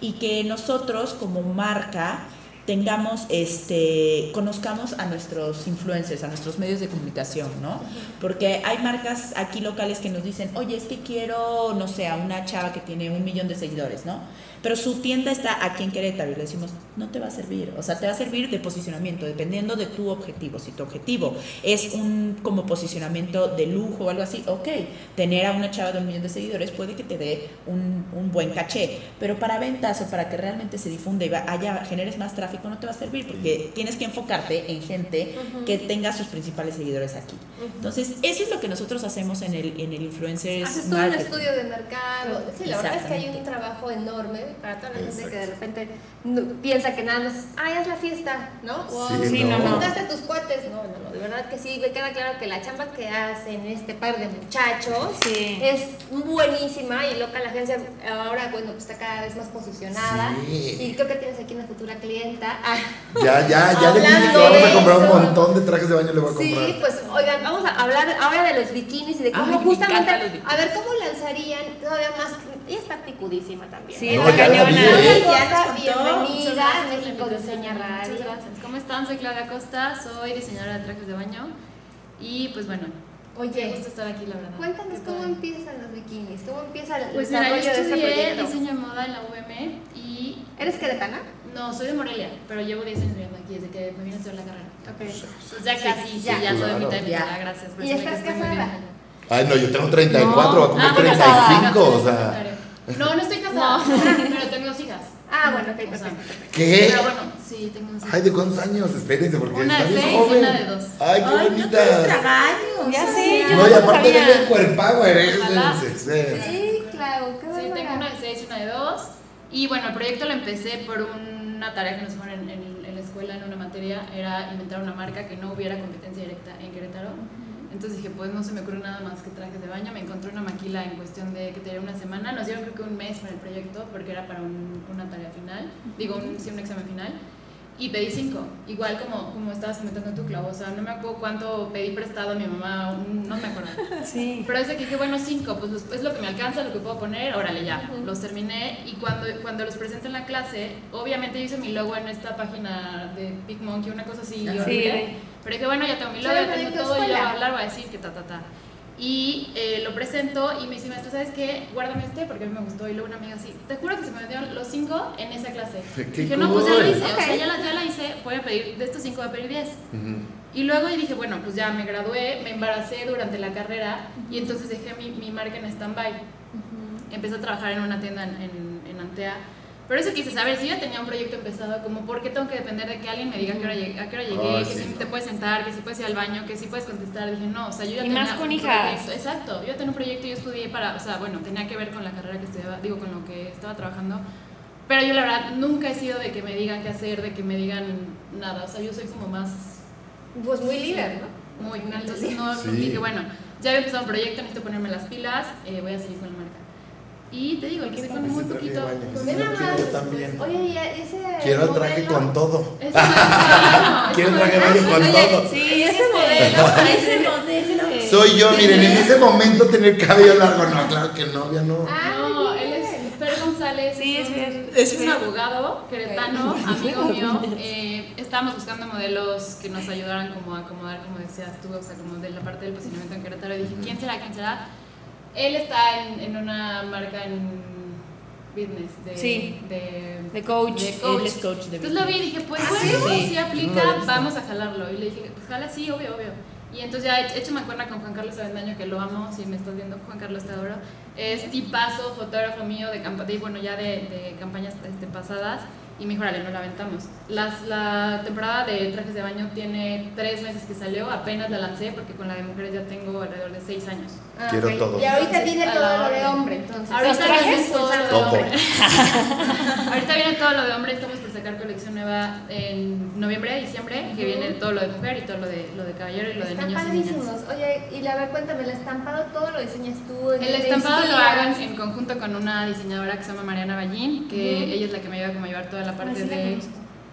Y que nosotros como marca tengamos, este, conozcamos a nuestros influencers, a nuestros medios de comunicación, ¿no? Porque hay marcas aquí locales que nos dicen, oye, es que quiero, no sé, a una chava que tiene un millón de seguidores, ¿no? Pero su tienda está aquí en Querétaro y le decimos, no te va a servir, o sea, te va a servir de posicionamiento, dependiendo de tu objetivo. Si tu objetivo es un como posicionamiento de lujo o algo así, ok, tener a una chava de un millón de seguidores puede que te dé un, un buen caché, pero para ventas o para que realmente se difunda y haya, generes más tráfico no te va a servir porque tienes que enfocarte en gente que tenga sus principales seguidores aquí. Entonces, eso es lo que nosotros hacemos en el, en el Influencers
Haces todo un estudio de mercado. Sí, la verdad es que hay un trabajo enorme para toda la gente
Exacto.
que de repente no- piensa que nada más, ay, haz la fiesta, ¿no? O
Sí,
Sí, no, no.
juntaste a tus cuates. No, no, no, de verdad que sí, me queda claro que la chamba que hacen este par de muchachos
Sí.
es buenísima y loca la agencia ahora, bueno, pues está cada vez más posicionada.
Sí.
Y creo que tienes aquí una futura clienta. Ah, *laughs*
Ya, ya, ya le vamos a
de
comprar un montón de trajes de baño, le voy a
Sí,
comprar.
pues oigan, vamos a hablar ahora de los bikinis y de cómo
Ay,
justamente, a ver cómo lanzarían todavía más. Ella está picudísima también.
Sí,
No,
está
ya la
cañona.
¿Eh?
Bienvenida
gracias
México. Diseña Radio.
Muchas gracias. ¿Cómo están? Soy Claudia Costa, soy diseñadora de trajes de baño. Y pues bueno, qué
Oye,
gusto estar aquí, la verdad.
cuéntanos
Qué
cómo
padre.
empiezan los bikinis, cómo empieza el
Pues mira, yo
desarrollo de este
estudié
proyecto.
diseño de moda en la UM y
¿Eres queretana?
no, soy de Morelia, pero llevo 10 años viviendo aquí desde que me vine a estudiar la carrera.
Ok.
Pues ya casi, sí,
ya.
ya, soy
Claro.
mitad y
Ya.
mitad, gracias. por
¿Y estás casada?
Ay, no, yo tengo 34, voy a cumplir
Ah, bueno,
35, o
casada,
sea.
No, no estoy casada, pero tengo dos hijas.
Ah, bueno, ok, perfecto.
¿Qué?
Pero bueno, sí, tengo hijas.
Ay, ¿de cuántos años? Espérense, porque
Una
está
de
bien
seis y
joven.
una de dos.
Ay, qué
Ay, no
bonita.
tragaños.
Ya sé, yo
No, y aparte
sabía.
¿eh?
Ojalá.
Espérense.
Sí, claro, qué
Sí, tengo una de seis y una de dos. Y bueno, el proyecto lo empecé por una tarea que nos hicieron en, en- en la escuela, en una materia, era inventar una marca que no hubiera competencia directa en Querétaro. Entonces dije, pues no se me ocurre nada más que trajes de baño. Me encontré una maquila en cuestión de que tenía una semana. Nos dieron creo que un mes para el proyecto porque era para un- una tarea final, digo, un, sí, un examen final. Y pedí cinco, igual como, como estabas comentando tú, Clau. O sea, no me acuerdo cuánto pedí prestado a mi mamá, no me acuerdo. *laughs*
Sí.
Pero es de que dije, bueno, cinco, pues es lo que me alcanza, lo que puedo poner, órale ya. Los terminé y cuando, cuando los presenté en la clase, obviamente yo hice mi logo en esta página de Big Monkey, una cosa así
Sí.
horrible. Pero dije, bueno, ya tengo mi logo, ya tengo todo, y ya voy a hablar, voy a decir que ta, ta, ta. Y eh, lo presento y me dice, maestro, ¿sabes qué? Guárdame este porque a mí me gustó. Y luego una amiga así, te juro que se me dieron los cinco en esa clase.
Qué
dije, no, pues ya lo hice, o sea,
Ok.
ya la, ya la hice, voy a pedir, de estos cinco voy a pedir diez.
Ujú.
Y luego dije, bueno, pues ya me gradué, me embaracé durante la carrera y entonces dejé mi, mi marca en stand-by. Empecé a trabajar en una tienda en, en, en Antea. Pero eso quise saber, si ya tenía un proyecto empezado, como por qué tengo que depender de que alguien me diga a qué hora llegué, a qué hora llegué
Ay,
que
sí,
si
no.
te puedes sentar, que si puedes ir al baño, que si puedes contestar. Dije, no, o sea, yo ya
Y
tenía
más con
un
hijas.
proyecto. Exacto, yo ya tenía un proyecto y yo estudié para, o sea, bueno, tenía que ver con la carrera que estudiaba, digo, con lo que estaba trabajando. Pero yo la verdad nunca he sido de que me digan qué hacer, de que me digan nada, o sea, yo soy como más
Pues muy líder, ¿no?
muy entonces no
Sí.
dije bueno ya había empezado un proyecto necesito ponerme las pilas eh, voy a seguir con la marca y te digo empecé con muy poquito
también.
Oye, y ese.
Quiero el traje con todo. *laughs* Quiero el traje baño con todo.
Sí, ese modelo.
Ese modelo.
Soy yo, miren, en ese momento tener cabello largo, no, claro que no, ya no.
Ah,
no, él
bien.
es Fer González.
Sí, es
un-
Fer.
Es un abogado queretano, amigo *laughs* mío. Eh, estábamos buscando modelos que nos ayudaran como a acomodar, como decías tú, o sea, como de la parte del posicionamiento en Querétaro. Y dije, ¿quién será? ¿Quién será? Él está en, en una marca en business de,
Sí.
de,
De coach.
de coach.
Él es coach de
Entonces lo vi y dije, pues
Ah,
bueno,
sí.
si aplica, vamos a jalarlo. Y le dije, pues jala, sí, obvio, obvio. Y entonces ya he hecho mancuerna con Juan Carlos Avendaño, que lo amo, si me estás viendo, Juan Carlos te adoro. Es tipazo, fotógrafo mío de, campa- de bueno, ya de, de campañas este, pasadas. Y me dijo, no la aventamos. Las, la temporada de trajes de baño tiene tres meses que salió, apenas la lancé porque con la de mujeres ya tengo alrededor de seis años.
Ah,
Quiero
ok.
todos.
Y ahorita viene todo lo de hombre, entonces.
Ahorita viene todo lo de
Todo.
hombre. *laughs* Ahorita viene todo lo de hombre, estamos por sacar colección nueva en noviembre, diciembre, que viene todo lo de mujer y todo lo de, lo de caballero y lo de
Están
niños y niñas.
padrísimos. Oye, y la ver, cuéntame, el estampado todo lo diseñas tú.
El
te
estampado lo hago en, conjunto con una diseñadora que se llama Mariana Ballín, que ella es la que me ayuda como a llevar toda la parte
sí la
de...
conozco.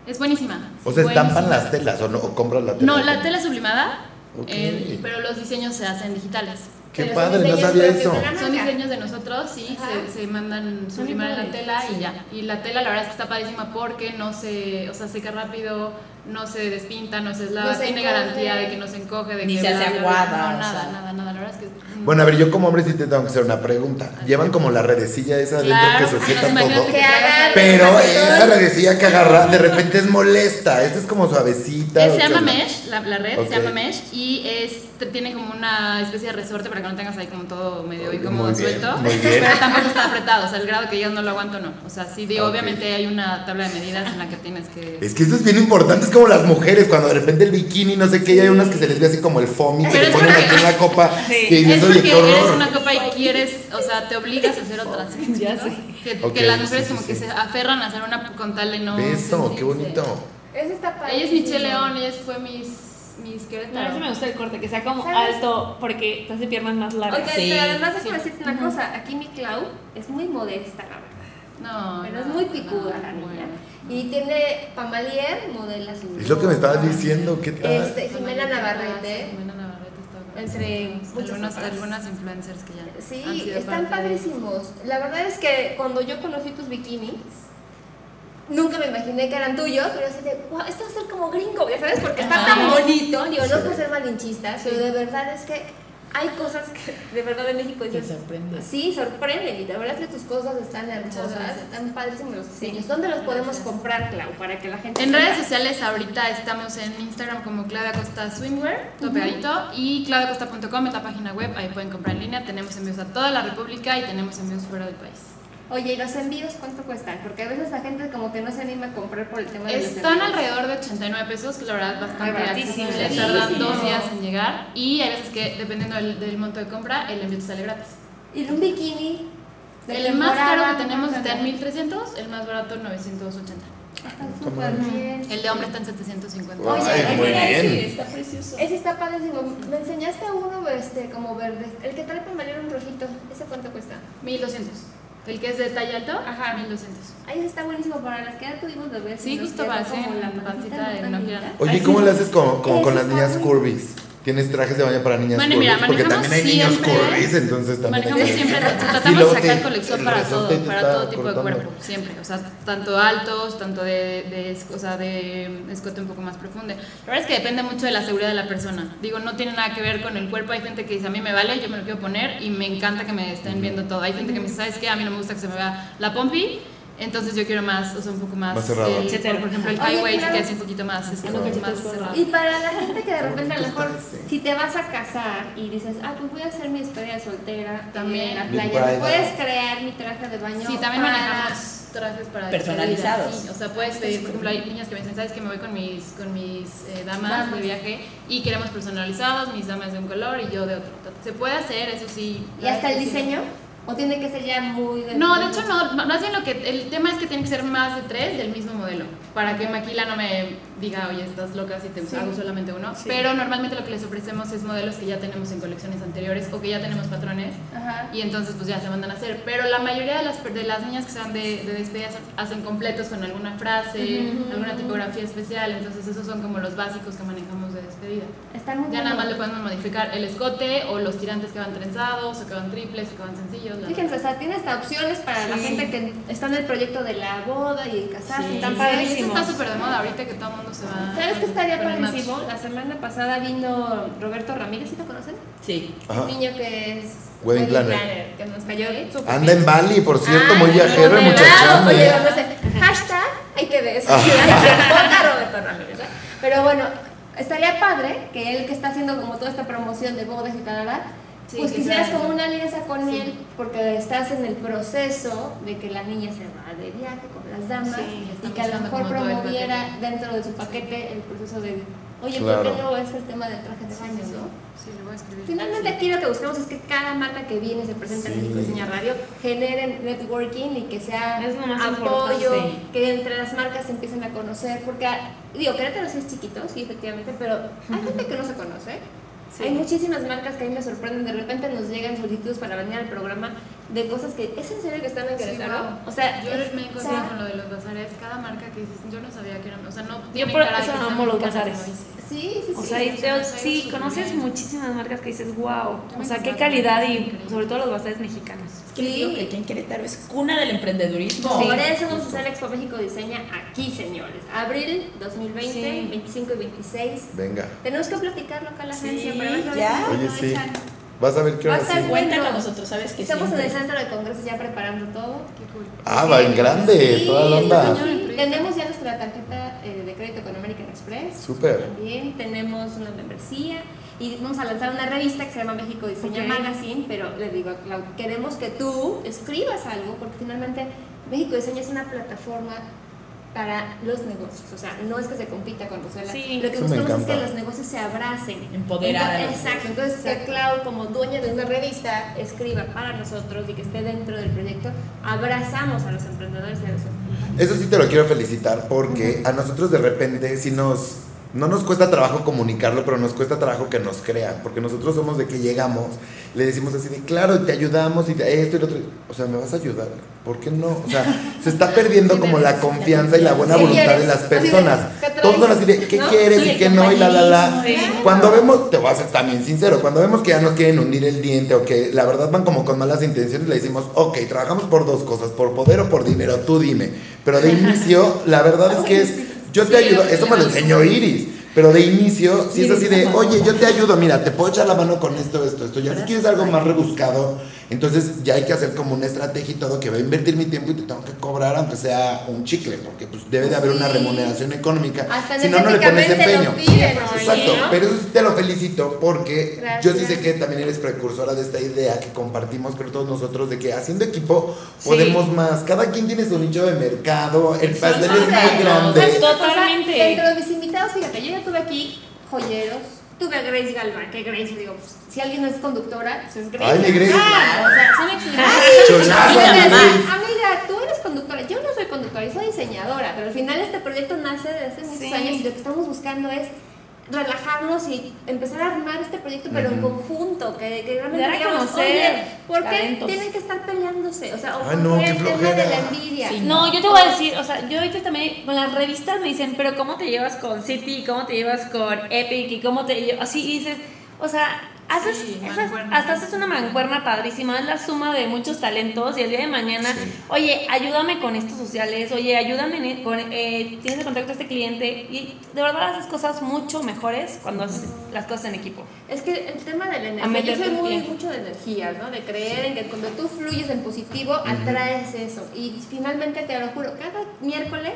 Es buenísima.
O sea, estampan las telas o, no, o compras la tela.
No, la tela es sublimada,
Ok.
eh, pero los diseños se hacen digitales.
Qué
Pero son
padre, no
diseños
sabía eso.
de
Son diseños de nosotros, sí, se, se mandan sublimar en la tela y ya. Y la tela la verdad es que está padrísima porque no se, o sea, seca rápido, no se despinta, no se eslava,
No se
tiene
encoge.
garantía de que no se encoge, de
Ni
que
se hace aguada,
No,
o
nada,
sea.
nada, nada, la verdad es que...
Bueno, a ver, yo como hombre sí te tengo que hacer una pregunta. Llevan como la redecilla esa
Claro,
dentro que sujeta
no,
todo.
que
Pero esa redecilla que agarra de repente es molesta. Esta es como suavecita.
Eh,
¿o
se llama mesh, la, la red
Ok.
se llama mesh y es, te- tiene como una especie de resorte para que no tengas ahí como todo medio y como
Muy bien,
suelto.
muy bien.
Pero tampoco está apretado, o sea, el grado que yo no lo aguanto no. O sea, sí, obviamente hay una tabla de medidas en la que tienes que...
Es que eso es bien importante, es como las mujeres, cuando de repente el bikini, no sé qué, y hay unas que se les ve así como el foamy, que le
es
ponen aquí en la copa, y
Es porque eres
horror.
una copa y quieres, o sea, te obligas a hacer otra. ¿sí? *laughs*
Ya sé.
Que, las
sí,
mujeres
sí,
como que
sí.
se aferran a hacer una con tal de no...
Eso, qué bonito.
Eso está padre.
Ella es Michelle León, ella fue mis, mis
No, a veces me gusta el corte, que sea como
¿Sabes?
alto porque te hace piernas más largas.
Sí,
pero además
sí.
déjame decirte una cosa. Aquí mi Clau es muy modesta, la verdad.
No,
Pero es muy picuda
no,
la niña.
bueno.
Y tiene Pamalier, modela su.
Es lo que me estabas diciendo, ¿qué tal?
Este, Jimena Navarrete.
Jimena Navarrete está con
Entre muchas
algunas, influencers que ya han
Sí,
sido
están padrísimos. La verdad es que cuando yo conocí tus bikinis, nunca me imaginé que eran tuyos, pero así de, wow, esto va a ser como gringo, ya sabes, porque está tan bonito. Digo, no por ser malinchista, pero de verdad es que hay cosas que de verdad en México dices,
sorprende.
Sí, sorprenden y la verdad es que tus cosas están hermosas, están padrísimos los diseños. ¿Dónde los podemos comprar, Clau? Para que la gente
En redes sociales ahorita estamos en Instagram como Claudia Costa Swimwear, todo pegadito, y claudiacosta.com es la página web, ahí pueden comprar en línea, tenemos envíos a toda la república y tenemos envíos fuera del país.
Oye, ¿y los envíos cuánto cuestan? Porque a veces la gente como que no se anima a comprar por el tema de los
Están
envíos.
alrededor de 89 pesos, que la verdad es bastante
Baratísimo.
accesible, tardan dos días en llegar y hay veces que dependiendo del, del monto de compra, el envío te sale gratis.
Y un bikini de
El más caro que tenemos
¿cuánto
está en 1300, el más barato 980.
Está súper bien.
El de hombre está en 750.
Oye,
Ay, muy bien.
Sí, está precioso.
Ese está padrísimo. Me enseñaste uno este, como verde. El que trae para un rojito. ¿Ese cuánto cuesta?
1200. El que es de talla alto,
Ajá.
1200.
Ahí está buenísimo para las que ya tuvimos bebés.
Sí, justo para
como
hacer
la
pancita de
tan
no
bonita.
quieran.
Oye, ¿cómo le haces con, con, con las niñas curvis? ¿Tienes trajes de baño para niñas
Bueno,
curvis?
mira,
Porque también hay niños
siempre-
curvis, entonces también
Manejamos siempre, tratamos de sacar colección para todo, para todo tipo de
cortando.
cuerpo, siempre. O sea, tanto altos, tanto de, de, o sea, de escote un poco más profundo. La verdad es que depende mucho de la seguridad de la persona. Digo, no tiene nada que ver con el cuerpo. Hay gente que dice, a mí me vale, yo me lo quiero poner y me encanta que me estén viendo todo. Hay gente que me dice, ¿sabes qué? A mí no me gusta que se me vea la pompi. Entonces yo quiero más, o sea, un poco más,
Más cerrado.
el- por, por ejemplo, el
Oye,
high waist
claro.
que es un poquito más, es como más cerrado.
Y para la gente que de repente a lo mejor, si te vas a casar y dices, ah, pues voy a hacer mi despedida soltera
También.
en la playa,
bridal.
¿me puedes crear mi traje de baño?
Sí, también
para-
manejamos trajes para
Personalizados.
Sí, o sea, puedes pedir, por ejemplo, hay niñas que me dicen, ¿sabes que me voy con mis, con mis eh, damas de viaje y queremos personalizados, mis damas de un color y yo de otro? Se puede hacer, eso sí.
¿Y hasta el
Sí.
diseño? ¿O tiene que ser ya muy de
No, de hecho no, más bien lo que, el tema es que tiene que ser más de tres del mismo modelo, para que Maquila no me diga, oye, estás loca si te hago solamente uno, pero normalmente lo que les ofrecemos es modelos que ya tenemos en colecciones anteriores o que ya tenemos patrones,
Ajá.
y entonces pues ya se mandan a hacer. Pero la mayoría de las, de las niñas que se van de, de despedida hacen completos con alguna frase, alguna tipografía especial, entonces esos son como los básicos que manejamos de despedida.
Están muy
Ya nada más le podemos modificar el escote o los tirantes que van trenzados o que van triples o que van sencillos.
Fíjense, o sea, tiene hasta opciones para la gente que está en el proyecto de la boda y casarse.
Sí,
están
sí,
padrísimos.
Eso está súper de moda ahorita que todo el mundo se va.
¿Sabes qué estaría padrísimo? La semana pasada vino Roberto Ramírez, ¿sí lo conocen?
Sí.
Ajá.
Un niño que es
Wedding planner.
que nos cayó
Anda en Bali, por cierto,
Ay,
muy viajero
moderado.
muchachón.
Oye, no sé, hashtag, ahí te ves.
Ah.
Ponga Roberto Ramírez. ¿eh? Pero bueno, estaría padre que él que está haciendo como toda esta promoción de bodas y tal, tal,
Sí,
pues quisieras como una alianza con
Sí.
él porque estás en el proceso de que la niña se va de viaje con las damas
Sí,
y que a lo mejor promoviera dentro de su paquete el proceso de, oye,
Claro.
¿por qué no es el tema del traje de baño,
sí, sí.
no?
Sí, lo voy a escribir.
Finalmente aquí lo que buscamos es que cada marca que viene y se presenta
Sí.
en México Diseña Radio genere networking y que sea
Es lo más
apoyo, que entre las marcas se empiecen a conocer, porque digo, Querétaro sí es chiquito, sí, efectivamente, pero hay gente que no se conoce. Hay muchísimas marcas que a mí me sorprenden, de repente nos llegan solicitudes para venir al programa de cosas que, ¿es en serio que están en
Sí,
Querétaro?
wow.
O sea,
yo
es-
me he encontrado con lo de los bazares. Cada marca que dices, yo no sabía que eran. O sea, no.
Yo por eso amo los bazares.
Dices.
Sí, sí,
O
sí.
sea, y
sí,
te-
sí,
sí, conoces
bien.
muchísimas marcas que dices, wow, o sea, qué calidad y sobre todo los bazares mexicanos.
Es que digo que aquí en Querétaro es cuna del emprendedurismo.
Por eso vamos a hacer Expo México Diseña aquí, señores. Abril 2020,
Sí.
25 y 26.
Venga.
tenemos que platicarlo acá a la
Sí,
agencia para ver
ya.
Oye, sí.
echan.
Vas a ver qué
Va a
hora sí.
Cuenta con nosotros, sabes que
Estamos en el centro de congresos ya preparando todo.
Qué cool.
Ah, va en grande,
Sí,
toda la onda.
sí. Tenemos ya nuestra tarjeta eh, de crédito con American Express.
Súper.
También tenemos una membresía y vamos a lanzar una revista que se llama México Diseña
Ok.
Magazine, pero les digo, Clau, queremos que tú escribas algo porque finalmente México Diseña es una plataforma para los negocios, o sea, no es que se compita con Rosela,
Sí.
lo que buscamos es que los negocios se abracen.
Empoderar los
Entonces, Exacto, entonces que Clau como dueña de una revista escriba para nosotros y que esté dentro del proyecto, abrazamos a los emprendedores y a los emprendedores.
Eso sí te lo quiero felicitar porque a nosotros de repente sí nos no nos cuesta trabajo comunicarlo, pero nos cuesta trabajo que nos crean, porque nosotros somos de que llegamos, le decimos así de, claro, te ayudamos y te- esto y lo otro, o sea, ¿me vas a ayudar? ¿Por qué no? O sea, *laughs* se está perdiendo como la confianza y la buena
¿Qué
voluntad de las personas. Todos son así de, ¿qué quieres y qué no? Y la, la, la. Cuando vemos, te voy a ser también sincero, cuando vemos que ya nos quieren hundir el diente o que la verdad van como con malas intenciones, le decimos, ok, trabajamos por dos cosas, por poder o por dinero, tú dime. Pero de *laughs* inicio, la verdad es que es, yo te
Sí,
ayudo, eso me lo enseñó Iris. Pero de inicio, si es así de, oye, yo te ayudo, mira, te puedo echar la mano con esto, esto, esto. Ya si quieres algo más rebuscado, entonces ya hay que hacer como una estrategia y todo, que va a invertir mi tiempo y te tengo que cobrar, aunque sea un chicle, porque pues debe de haber una remuneración económica.
Hasta
si no, no le pones empeño.
lo piden, ¿no?
Exacto,
¿no?
pero eso sí te lo felicito porque yo sí sé que también eres precursora de esta idea que compartimos con todos nosotros de que haciendo equipo podemos más. Cada quien tiene su nicho de mercado, el pastel es muy grande.
Totalmente.
O sea, dentro de mis invitados, fíjate, yo ya tuve aquí joyeros, tuve a Grace Galván, que Grace, digo, pues, si alguien es conductora, pues es Grace.
Ay, mi Grace.
Ah, o sea, amiga, tú eres conductora, yo no soy conductora, yo soy diseñadora, pero al final este proyecto nace desde hace muchos
Sí.
años y lo que estamos buscando es relajarnos y empezar a armar este proyecto pero en conjunto que, que realmente digamos, oye, ¿por qué
talentos.
tienen que estar peleándose? O sea, o
Ay, no,
qué el tema de la envidia.
Sí.
No, yo te voy a decir, o sea, yo ahorita también con las revistas me dicen, pero ¿cómo te llevas con City? ¿Cómo te llevas con Epic? ¿Y cómo te llevas? Así y dices, o sea, haces,
Sí,
esas- hasta haces una mancuerna padrísima, es la suma de muchos talentos y el día de mañana, oye, ayúdame con estos sociales, oye, ayúdame en- con, eh, tienes el contacto a este cliente y de verdad haces cosas mucho mejores cuando haces las cosas en equipo.
Es que el tema de la energía, yo soy muy mucho de energías, ¿no? De creer en que cuando tú fluyes en positivo, atraes eso. Y finalmente, te lo juro, cada miércoles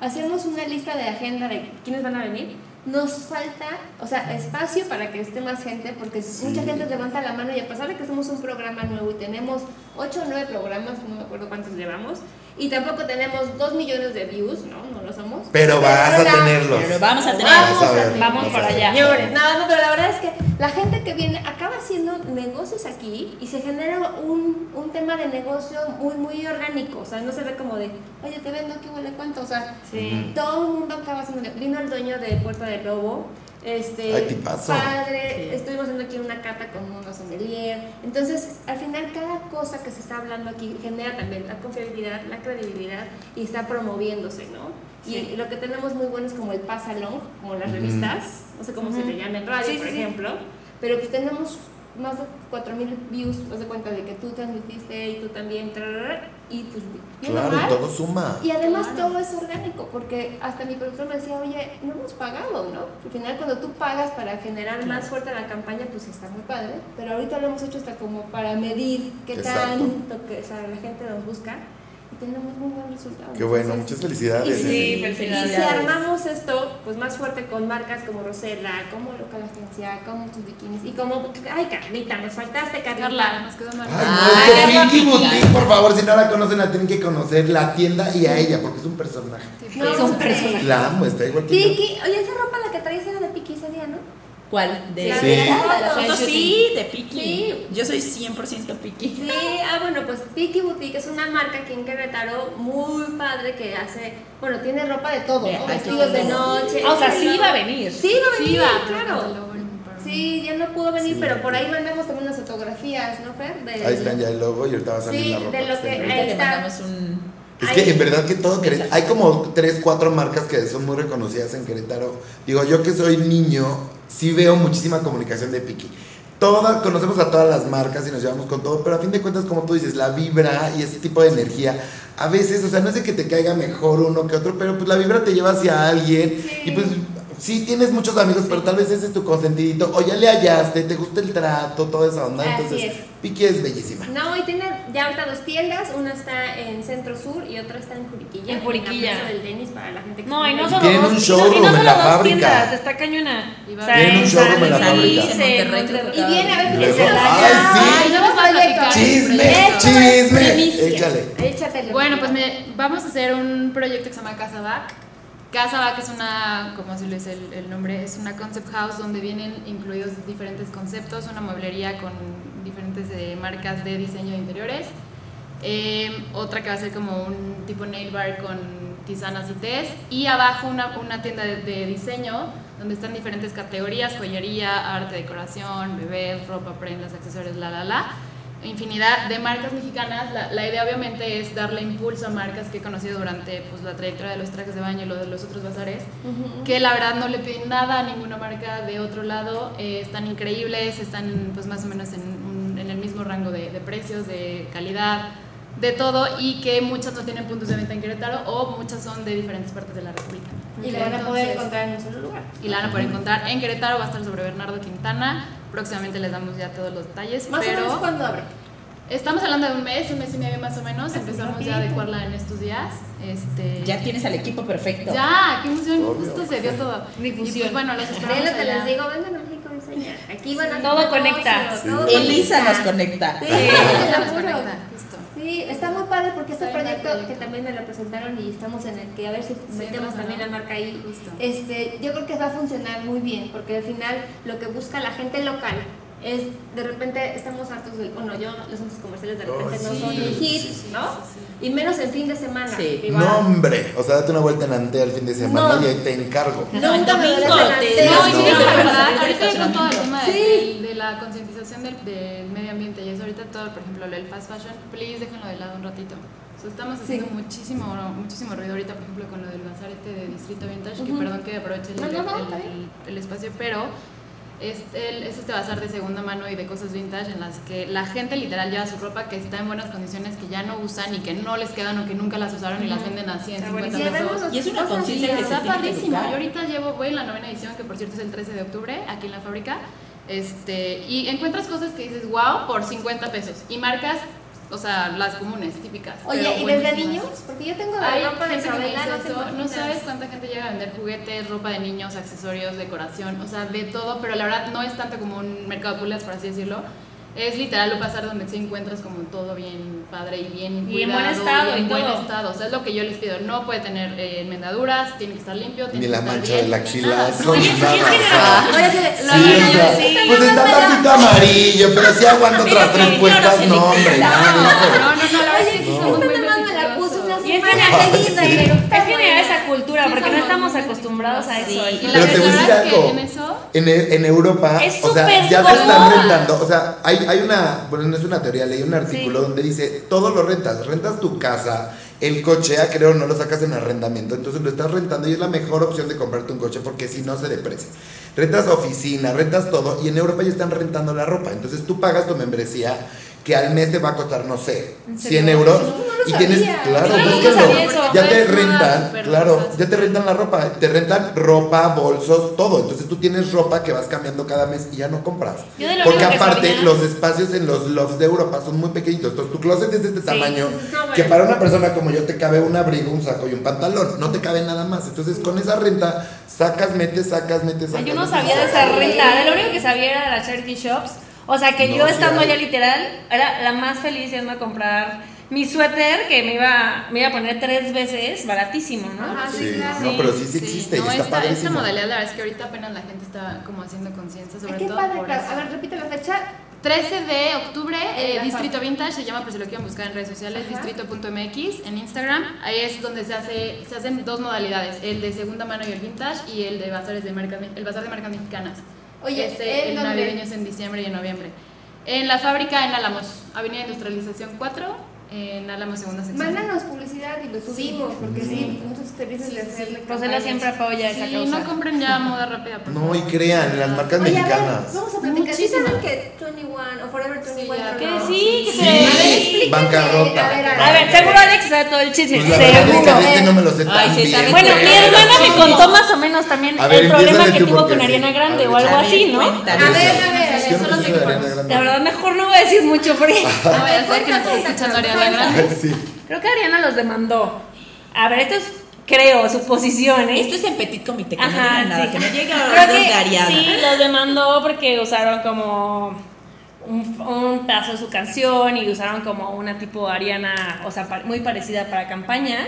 hacemos una lista de agenda de quiénes van a venir. Nos falta, o sea, espacio para que esté más gente, porque mucha gente levanta la mano y a pesar de que somos un programa nuevo y tenemos 8 o 9 programas, no me acuerdo cuántos llevamos, y tampoco tenemos 2 millones de views, ¿no? No lo somos.
Pero vas a tenerlos.
Pero vamos a tener.
Vamos
a.
Vamos para allá.
Señores, no, no, pero la verdad es que la gente que viene acaba haciendo negocios aquí y se genera un, un tema de negocio muy, muy orgánico. O sea, no se ve como de, oye, te vendo, ¿qué huele cuánto? O sea,
Sí.
todo el mundo acaba haciendo. Vino el dueño de Puerta del Lobo. Este,
Ay,
padre,
Sí.
estuvimos haciendo aquí una cata con una sommelier. Entonces, al final, cada cosa que se está hablando aquí genera también la confiabilidad, la credibilidad y está promoviéndose, ¿no?
Sí.
Y lo que tenemos muy bueno es como el pass along, como las revistas, no sé cómo se le llama en radio,
Sí,
por
sí, sí.
ejemplo, pero pues tenemos más de 4000 views, haz de cuenta de que tú transmitiste y tú también, y pues bien
Claro, y todo suma.
Y además todo es orgánico, porque hasta mi productor me decía, oye, no hemos pagado, ¿no? Al final cuando tú pagas para generar más fuerte la campaña, pues está muy padre, pero ahorita lo hemos hecho hasta como para medir qué
Exacto.
tanto que o sea, la gente nos busca. Tenemos muy buen resultado.
Qué bueno,
Entonces,
muchas felicidades.
y
Sí,
si-
felicidades.
Y si armamos esto, pues más fuerte con marcas como Rosella, como Local Agencia, como tus bikinis y como. Ay, Carlita, nos faltaste,
Carla,
Carlita.
nos quedó mal.
Ay,
Ay,
no. Boutique, por favor, si no la conocen, la tienen que conocer, la tienda y a ella, porque es un personaje.
No,
Es un personaje.
La amo, está igual que.
Piki, oye, esa ropa la que traes era de ¿no?
¿Cuál? De
La
Sí.
de
sí, de Piki.
Sí.
Yo soy 100% Piki.
Sí, ah, bueno, pues Piki Boutique es una marca aquí en Querétaro muy padre que hace, bueno, tiene ropa de todo, ¿no? vestidos de noche.
Ah, o sea, sí iba a venir.
Sí, iba a
Sí,
venir,
va,
claro. Sí, ya no pudo venir,
Sí.
pero por ahí mandamos también unas fotografías, ¿no, Fer? De-
Ahí están ya el logo y ahorita va a salir
Sí,
la ropa.
de lo
está
que-
le
está.
mandamos un.
Es
Ay.
que en verdad que todo Querétaro, hay como tres, cuatro marcas que son muy reconocidas en Querétaro. Digo, yo que soy niño, sí veo muchísima comunicación de Piki. Todas, conocemos a todas las marcas y nos llevamos con todo, pero a fin de cuentas, como tú dices, la vibra y ese tipo de energía, a veces, o sea, no es de que te caiga mejor uno que otro, pero pues la vibra te lleva hacia alguien y pues sí tienes muchos amigos, pero tal vez ese es tu consentidito, o ya le hallaste, te gusta el trato, toda esa onda,
Así
entonces
es.
Piki es bellísima.
No, y tiene ya ahorita dos tiendas, una está en Centro Sur y otra está en Juriquilla.
En Juriquilla.
la plaza del Denis para la gente que
No, y no solo
Tienen
dos,
un
y no- y
showroom
no
en
solo
la
dos
fábrica.
tiendas, está cañona.
Y va
O sea,
Tienen un showroom en la fábrica.
En
en
que
Y viene a ver
luego-
se la
¡Ay, sí!
Nuevo
les voy a.
Chisme, chisme. Échale.
Échatelo.
Bueno, pues me- vamos a hacer un proyecto que se llama Casa Back. Casa Back es una, como lo dice el, el nombre, es una concept house donde vienen incluidos diferentes conceptos, una mueblería con diferentes eh, marcas de diseño de interiores, eh, otra que va a ser como un tipo nail bar con tisanas y tés, y abajo una, una tienda de, de diseño donde están diferentes categorías, joyería, arte, decoración, bebés, ropa, prendas, accesorios, la, la, la infinidad de marcas mexicanas. La, la idea obviamente es darle impulso a marcas que he conocido durante pues, la trayectoria de los trajes de baño y lo de los otros bazares, que la verdad no le piden nada a ninguna marca de otro lado, eh, están increíbles, están pues más o menos en, en el mismo rango de, de precios, de calidad, de todo y que muchas no tienen puntos de venta en Querétaro o muchas son de diferentes partes de la República.
Y lo van a poder encontrar en un solo lugar.
y la van a poder encontrar en Querétaro, va a estar sobre Bernardo Quintana. Próximamente les damos ya todos los detalles.
Más
pero
o menos cuando abre.
Estamos hablando de un mes, un mes y medio más o menos. Empezamos ya a adecuarla en estos días. Este,
Ya tienes al equipo perfecto.
Ya, qué emoción. Justo se dio todo.
Difusión.
Y pues bueno, los esperamos.
Lo que
allá.
les digo, vengan a México a enseñar. Aquí van a
Todo conecta.
todo
Elisa
conecta.
nos conecta.
Sí,
Sí,
lo
nos conecta,
está muy padre porque este proyecto, que también me lo presentaron y estamos en el que a ver si metemos también
¿no?
la marca ahí.
Justo.
Este, yo creo que va a funcionar muy bien porque al final lo que busca la gente local es de repente estamos hartos del, bueno, yo los centros comerciales de repente no
sí,
son mi hit,
sí,
¿no? Y menos en fin de semana.
Sí.
Igual.
No, hombre. O sea, date una vuelta en Ante al fin de semana
No.
y ahí te encargo.
No, el
me
domingo.
No,
No, no,
la
no,
verdad,
no,
ahorita con todo el tema de,
Sí.
de la concientización del, del medio ambiente y eso, ahorita todo, por ejemplo, lo del fast fashion, please déjenlo de lado un ratito. O sea, estamos haciendo
Sí.
muchísimo, muchísimo ruido ahorita, por ejemplo, con lo del bazar este de Distrito Vintage, que
Ujú.
perdón que aproveche el,
No, no, no,
el- el- el espacio, pero es, el- es este bazar de segunda mano y de cosas vintage en las que la gente literal lleva su ropa que está en buenas condiciones, que ya no usan y que no les quedan o que nunca las usaron y las venden a 100, 50
buenísimo.
pesos.
Y es una conciencia que
está padrísimo. Yo ahorita llevo, voy en la novena edición, que por cierto es el 13 de octubre, aquí en la fábrica. Este, y encuentras cosas que dices, wow, por 50 pesos. Y marcas, o sea, las comunes, típicas.
Oye, ¿y desde niños? Porque yo tengo la ropa de Isabela, no
eso, no sabes cuánta gente llega a vender juguetes, ropa de niños, accesorios, decoración, o sea, de todo, pero la verdad no es tanto como un mercado de por así decirlo. Es literal un pasar donde se encuentras como todo bien padre y bien
Y en buen estado
y en
y
buen
todo.
estado. O sea, es lo que yo les pido. No puede tener eh, enmendaduras, tiene que estar limpio, tiene
Ni
que
la
estar
mancha
bien,
de la
ni
axila.
nada.
son
Oye,
nada,
que
sí, lo- sí,
pues está
no
tantito amarillo, pero sí aguanta otras tres puestas. No, hombre.
No, no, no, la verdad es que sí somos muy
Y
Sí.
cultura,
Sí,
porque no estamos acostumbrados a eso.
Sí.
Y
Pero te voy a decir algo.
en eso
En, en Europa,
Es
o sea, ya te están rentando. O sea, hay, hay una, bueno, no es una teoría, leí un artículo donde dice, todo lo rentas, rentas tu casa, el coche, ah, creo, no lo sacas en arrendamiento, entonces lo estás rentando y es la mejor opción de comprarte un coche porque si no se deprecia. Rentas oficina, rentas todo y en Europa ya están rentando la ropa, entonces tú pagas tu membresía que al mes te va a costar, no sé, 100 euros
no
y
sabía.
tienes, claro,
tampoco
búsquenlo. Ya te rentan, claro, ya te rentan la ropa, te rentan ropa, bolsos, todo. Entonces tú tienes ropa que vas cambiando cada mes y ya no compras. Porque aparte
sabía-
los espacios en los lofts de Europa son muy pequeñitos. Entonces tu closet es de este tamaño
No,
que para una persona como yo te cabe un abrigo, un saco y un pantalón. No te cabe nada más. Entonces con esa renta sacas, metes, sacas, metes, sacas.
Yo no sabía de esa renta, de lo único que sabía era de las charity shops. O sea que
No,
yo estando allá literal, era la más feliz yendo a comprar mi suéter que me iba, me iba a poner tres veces, baratísimo, ¿no?
Ajá, sí,
Sí,
claro.
no, pero sí, sí existe
No,
y está
esta, esta modalidad, la verdad es que ahorita apenas la gente está como haciendo conciencia sobre
qué
todo.
padre,
por eso.
A ver, repite la fecha.
13 de octubre, eh,
la
Distrito Vintage, se llama por si lo quieren buscar en redes sociales, distrito.mx, en Instagram. Ahí es donde se, hace, se hacen dos modalidades, el de segunda mano y el vintage, y el de bazares de marcas, el bazar de marcas mexicanas.
Oye,
este,
¿en
el navideño es en diciembre y en noviembre. En la fábrica en Álamos, Avenida Industrialización 4, en Álamos segunda sección.
Mándanos publicidad y lo subimos, porque sí, nosotros felices de hacerle
Rosela siempre apoya esa
Sí,
causa.
no compren ya moda rápida, por
No, y crean, las marcas
Oye, a ver,
mexicanas.
vamos a platicar. ¿Sí saben que 21 o Forever 21
ya.
Que sí, que
Sí.
se...
Bancarrota.
A ver,
A ver, seguro Alex sabe todo el chisme,
Pues la verdad es que
seguro.
este no me lo sé
Ay,
tan
sí,
bien.
Bueno, mi hermana me contó más o menos también el problema que tuvo con
sí.
Ariana Grande o algo así, ¿no?
a ver, a ver,
Yo no de Ariana Grande.
La verdad, mejor no voy a decir mucho porque
No *laughs* vaya a ser *laughs* que nos esté escuchando Ariana Grande. *laughs*
Sí.
creo que Ariana los demandó. A ver, esto es, creo, suposiciones.
Esto es en petit comité, que no
Ajá,
digan nada,
sí.
que no llegue a
que
de Ariana.
Sí, los demandó porque usaron como un, un pedazo de su canción y usaron como una tipo Ariana, o sea, pa- muy parecida para campaña.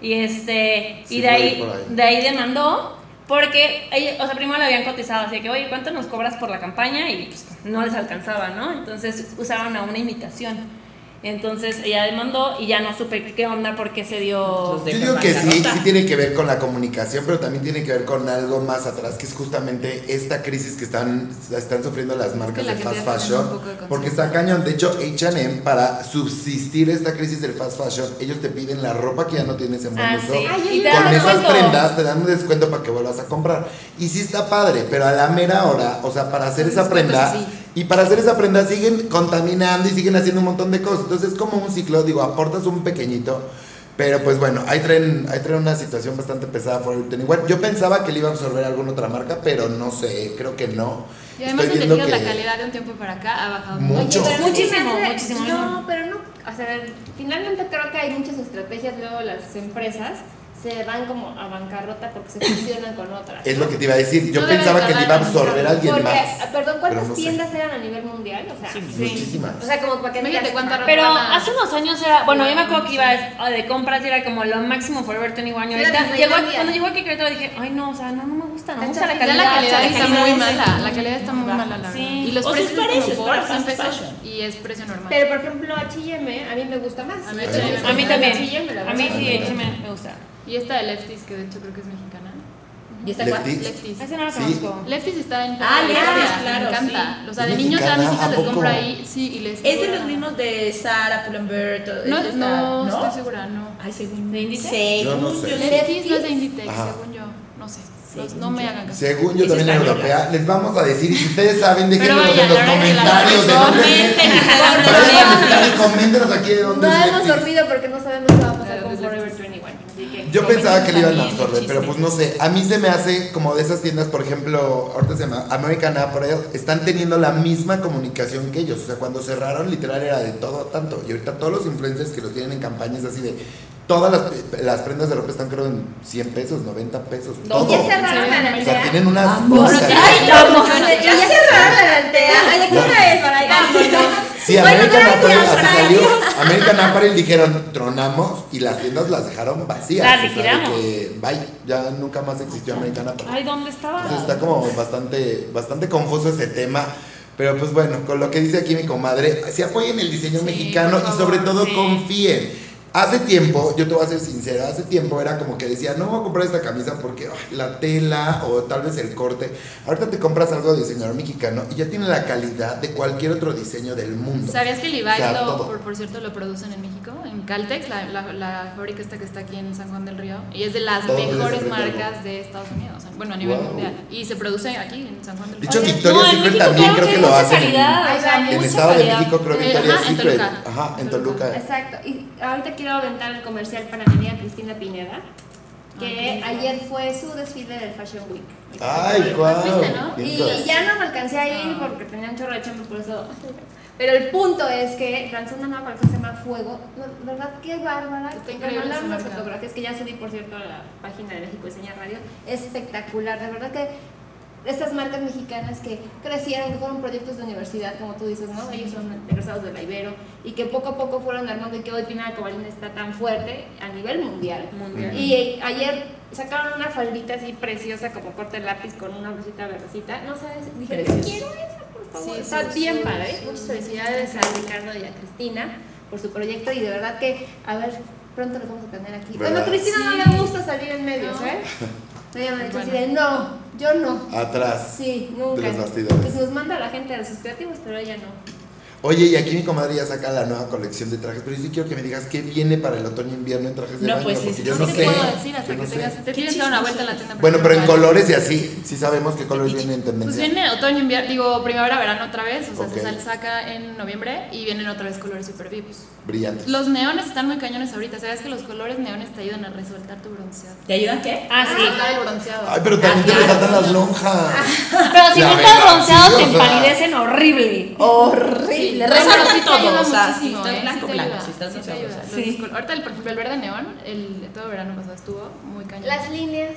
Y este,
Sí,
y de
ahí.
de ahí demandó porque, o sea, primero le habían cotizado así que, oye, ¿cuánto nos cobras por la campaña? Y pues, no les alcanzaba, ¿no? Entonces usaron a una imitación. Entonces ella demandó y ya no supe qué onda, por qué se dio...
Yo digo que sí, sí tiene que ver con la comunicación, pero también tiene que ver con algo más atrás, que es justamente esta crisis que están, están sufriendo las marcas
la
de fast fashion,
de
porque está cañón. De hecho, H&M, para subsistir esta crisis del fast fashion, ellos te piden la ropa que ya no tienes en buen
Ah,
uso.
sí.
Ay,
Y te
Con esas
descuento.
prendas te dan un descuento para que vuelvas a comprar. Y sí está padre, pero a la mera hora, o sea, para hacer esa prenda,
sí.
Y para hacer esa prenda siguen contaminando y siguen haciendo un montón de cosas. Entonces es como un ciclo, digo, aportas un pequeñito. Pero pues bueno, ahí traen, ahí traen una situación bastante pesada por el Igual, yo pensaba que le iba a absorber alguna otra marca, pero no sé, creo que no.
Y además,
Estoy viendo que
la calidad de un tiempo para acá ha bajado
Mucho.
Pero
Muchísimo, muchísimo.
No, pero no, o sea, finalmente creo que hay muchas estrategias, luego las empresas se van como a bancarrota porque se fusionan con otras.
es
¿no?
lo que te iba a decir. Yo
No
pensaba que le iba a absorber a alguien
Porque,
más.
perdón, ¿cuántas
no sé.
tiendas eran a nivel mundial? O sea,
Muchísimas.
o sea, como para que
Fíjate
digas,
cuánta ropa
Pero
van a-
hace unos años era, bueno, yo me acuerdo que iba a- de compras y era como lo máximo Forever 21 años.
Era
Ahorita, llegó, cuando llegó aquí a Querétaro dije, ay no, o sea, no, no me gusta, no me gusta la calidad.
Ya la calidad
la
está muy mala, la calidad está muy mala, la
Sí.
Y los precios
precios,
como por
para
100
fast
pesos
fashion.
y es precio normal.
Pero por ejemplo, H&M a mí me gusta más.
A mí
también. A mí sí, H&M me gusta.
Y esta de Lefties, que de hecho creo que es mexicana.
¿Y esta cuál?
Lefties.
Lefties.
Ese no lo
Sí.
conozco.
Lefties está en
Ah, Lefties, claro,
me encanta.
sí.
O sea,
¿Es
de niños
mexicana?
grandes
¿A
les
poco?
compro ahí, sí, y les
Es de los mismos de Sara, Pull&Bear, todo
No,
esto
no,
está-
estoy segura, no.
Ay, según
¿De Inditex?
Yo no
según
sé.
yo
Lefties no es de Inditex,
Ajá.
según yo, no sé. No,
Según
no me hagan caso.
Según yo también en
española.
europea, les vamos a decir, y si ustedes saben,
vaya,
en los comentarios de dónde Lefties. y Coméntenos aquí de dónde
No hemos
Lefties.
dormido porque no sabemos qué va a pasar con Forever
Lefties.
21. Así que
Yo pensaba que le iban a absorber, pero pues no sé. A mí se me hace como de esas tiendas, por ejemplo, ahorita se llama American Apparel, están teniendo la misma comunicación que ellos. O sea, cuando cerraron, literal era de todo tanto. Y ahorita todos los influencers que los tienen en campañas así de. Todas las, las prendas de ropa están creo en 100 pesos, 90 pesos. Todo.
ya cerraron la
o
O sea, tienen unas.
Ay, vamos. Ya cerraron la altea. Ay, ¿a qué hora es?
Sí, American Apparel así salió. American Apparel dijeron, tronamos y las tiendas las dejaron vacías.
Las liquidamos.
que, bye, ya nunca más existió American Apparel.
Ay, ¿dónde estaba?
Entonces está como bastante, bastante confuso ese tema. Pero pues bueno, con lo que dice aquí mi comadre, si apoyen el diseño
Sí,
mexicano y sobre todo
sí.
confíen. Hace tiempo, yo te voy a ser sincero, hace tiempo era como que decía, no voy a comprar esta camisa porque ay, la tela o tal vez el corte. Ahorita te compras algo de diseñador mexicano y ya tiene la calidad de cualquier otro diseño del mundo.
¿Sabías que Levi's,
O sea,
lo- por, por cierto, lo producen en México? En Caltex, la, la, la fábrica esta que está aquí en San Juan del Río. Y es de las
Todo es
mejores
de
marcas de Estados Unidos. bueno, a nivel
Wow.
mundial. Y se produce aquí en San Juan del
De
Río.
hecho,
Oye,
Victoria's
no, en
Secret
México
también creo
que
que lo
mucha
hacen. en-
calidad, o sea,
En
mucha
Estado de
calidad.
México creo
Eh,
Victoria's
ajá, en
Secret. Ajá, en.
Toluca.
Exacto. Y ahorita quiero aventar el comercial para mi amiga Cristina Pineda, que
Ah,
ayer fue su desfile del Fashion Week.
Ay, guau.
¿Viste, no? Y
entonces.
ya no me alcancé a ir porque tenía un chorro de chamba, por eso. Pero el punto es que lanzó una nueva colección que se llama Fuego. ¿Verdad? Qué bárbara.
Increíble
mandaron unas fotografías que ya subí, por cierto, a la página de México Diseña Radio. Espectacular. De verdad que estas marcas mexicanas que crecieron, que fueron proyectos de universidad, como tú dices, ¿no? Ellos son egresados de la Ibero y que poco a poco fueron armando y que hoy Pina Cobalín está tan fuerte a nivel mundial.
Mundial.
Y eh, ayer sacaron una faldita así preciosa como corte de lápiz con una blusita verdecita. No sabes, dije,
Preciosa.
quiero esa, por favor.
Sí,
está
sí,
bien
sí,
padre.
sí,
Muchas felicidades
sí,
a Ricardo y a Cristina por su proyecto y de verdad que, a ver, pronto los vamos a tener aquí.
¿Verdad?
Bueno, Cristina no le gusta salir en medios,
No.
¿eh? *laughs* Ella me ha dicho así
Bueno.
de, no, yo no.
Atrás.
Sí, nunca.
De los bastidores.
Pues nos manda la gente a sus creativos, pero ella no.
Oye, y aquí mi comadre ya saca la nueva colección de trajes, pero yo sí quiero que me digas qué viene para el otoño-invierno en trajes de
No,
baño,
pues sí,
porque
sí,
yo
sí
no sé.
te puedo decir hasta
yo
que
no
tengas. Te tienes que dar una vuelta a la tienda.
Bueno, pero en
color
colores y así, sí sabemos qué colores vienen en
Pues
tendencia.
viene otoño, invierno, digo primavera, verano otra vez, o sea,
Ok.
se saca en noviembre y vienen otra vez colores super vivos.
Brillantes.
Los neones están muy cañones ahorita, ¿sabes que los colores neones te ayudan a resaltar tu bronceado?
¿Te ayudan qué?
Ah, sí.
Resaltar el bronceado.
Ay, pero también te
Ah, claro.
resaltan las lonjas. *laughs*
Pero si
La
no estás bronceado, te empalidecen horrible.
Horrible.
Sí,
Resalta
pero sí te
todo,
ayuda
o sea,
muchísimo,
si estás
¿eh?
blanco,
Sí
blanco, si estás
sí te
bronceado,
ayuda.
o sea.
Los
Sí.
Ahorita, el, por ejemplo, el verde neón, el todo verano pasado estuvo muy cañón.
Las líneas.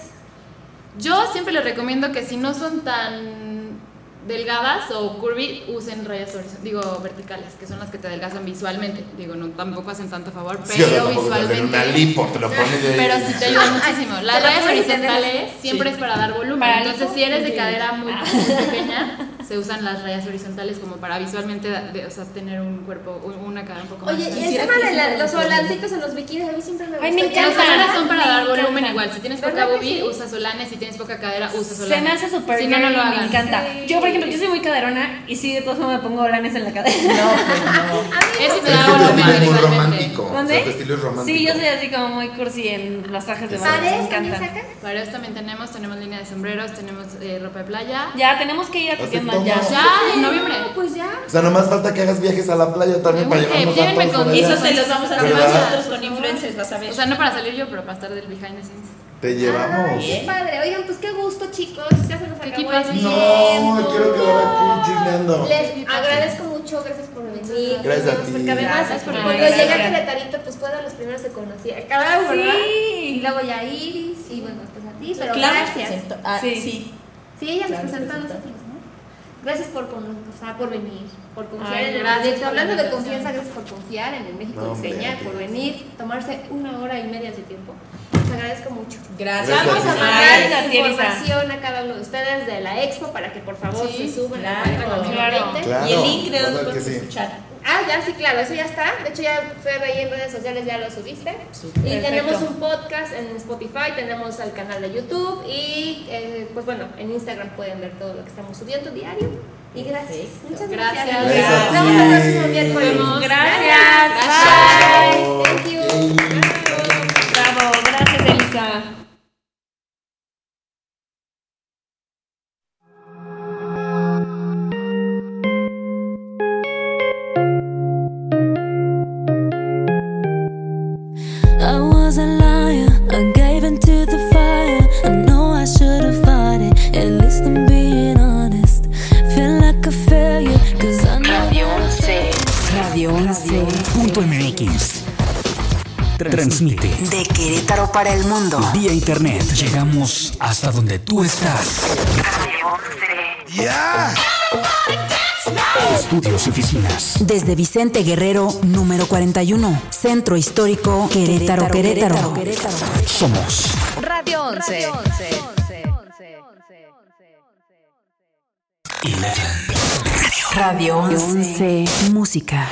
Yo siempre les recomiendo que si no son tan delgadas o curvy, usen rayas digo verticales, que son las que te adelgazan visualmente. Digo, no tampoco hacen tanto favor,
Sí,
pero
hacen
visualmente.
una lipo, te lo *laughs* pones de
Pero sí te ayudan *laughs* muchísimo. Las rayas horizontales siempre es para dar volumen.
Para
Entonces, si eres de
sí.
cadera muy, *laughs* muy pequeña, se usan las rayas horizontales como para visualmente de- o sea, tener un cuerpo, un- una cara un poco
Oye,
más.
y el tema
que
de los volancitos en los bikinis, a mí siempre me gusta.
Ay, me
Los
encanta.
sabes,
solanes son para
Me
dar volumen
encanta.
igual. Si tienes poca
¿Verdad que
boobie,
sí?
usa solanes. Si tienes poca cadera, usa solanes.
Se me hace súper
Si no, no lo hagas.
me encanta.
Sí.
Yo, por ejemplo, yo soy muy caderona y sí, de todos modos me pongo volanes en la cadera.
No, pues no.
Ese te
Es
da volumen
estilo es muy romántico. O sea,
¿Dónde?
estilo es romántico.
Sí, yo soy así como muy cursi en los trajes de. Me
¿Pares también
encantan.
sacan?
Para eso también tenemos, tenemos línea de sombreros, tenemos eh, ropa de playa.
Ya, tenemos que ir a ya.
Ya, en noviembre.
No, pues ya.
O sea, nomás falta que hagas viajes a la playa también para
Eh,
llevarnos
llévenme
zapatos
con-
por
Y
allá.
eso se los vamos a hacer nosotros con influencers, vas a ver.
O sea, no para salir yo, pero para estar del behind the scenes.
Te llevamos.
Ay, qué padre. Oigan, pues qué gusto, chicos. Ya se nos acabó
Equipo,
el tiempo.
No, quiero quedar aquí chismeando.
Les agradezco mucho, gracias por venir.
Gracias a ti.
Porque además,
Gracias por
cuando llegué a. Querétarito, pues fue de los primeros que conocí. Cada uno, ¿verdad? Y luego ya Iris, y bueno, pues a ti, pero
Claro,
gracias.
Ah,
Sí.
sí.
Sí, ella nos presentó a nosotros, ¿no? Gracias por, o sea, por venir, por confiar
Ay,
en el
gracias
proyecto.
por la
Hablando de confianza, gracias por confiar en el México
No,
Diseña, por venir, tomarse una hora y media de tiempo. Les agradezco mucho.
Gracias.
Vamos a mandar información a cada uno de ustedes de la expo para que por favor
Sí,
se suban
claro,
a la
claro.
20.
Claro.
Y el link de donde
sí.
escuchar.
Ah, ya sí, claro, eso ya está. De hecho, ya Fer ahí en redes sociales ya lo subiste. Y
Perfecto.
tenemos un podcast en Spotify, tenemos el canal de YouTube y, eh, pues bueno, en Instagram pueden ver todo lo que estamos subiendo diario. Y gracias.
Perfecto.
Muchas gracias.
Gracias.
Gracias
Nos vemos el próximo miércoles.
Gracias.
Bye. Thank you.
Bravo, gracias, Elisa.
Para el mundo.
vía internet. Llegamos hasta donde tú estás.
Radio 11.
¡Ya!
Estudios y oficinas.
Desde Vicente Guerrero, número 41. Centro Histórico, Querétaro, Querétaro.
Somos
Radio 11.
Radio 11. Música.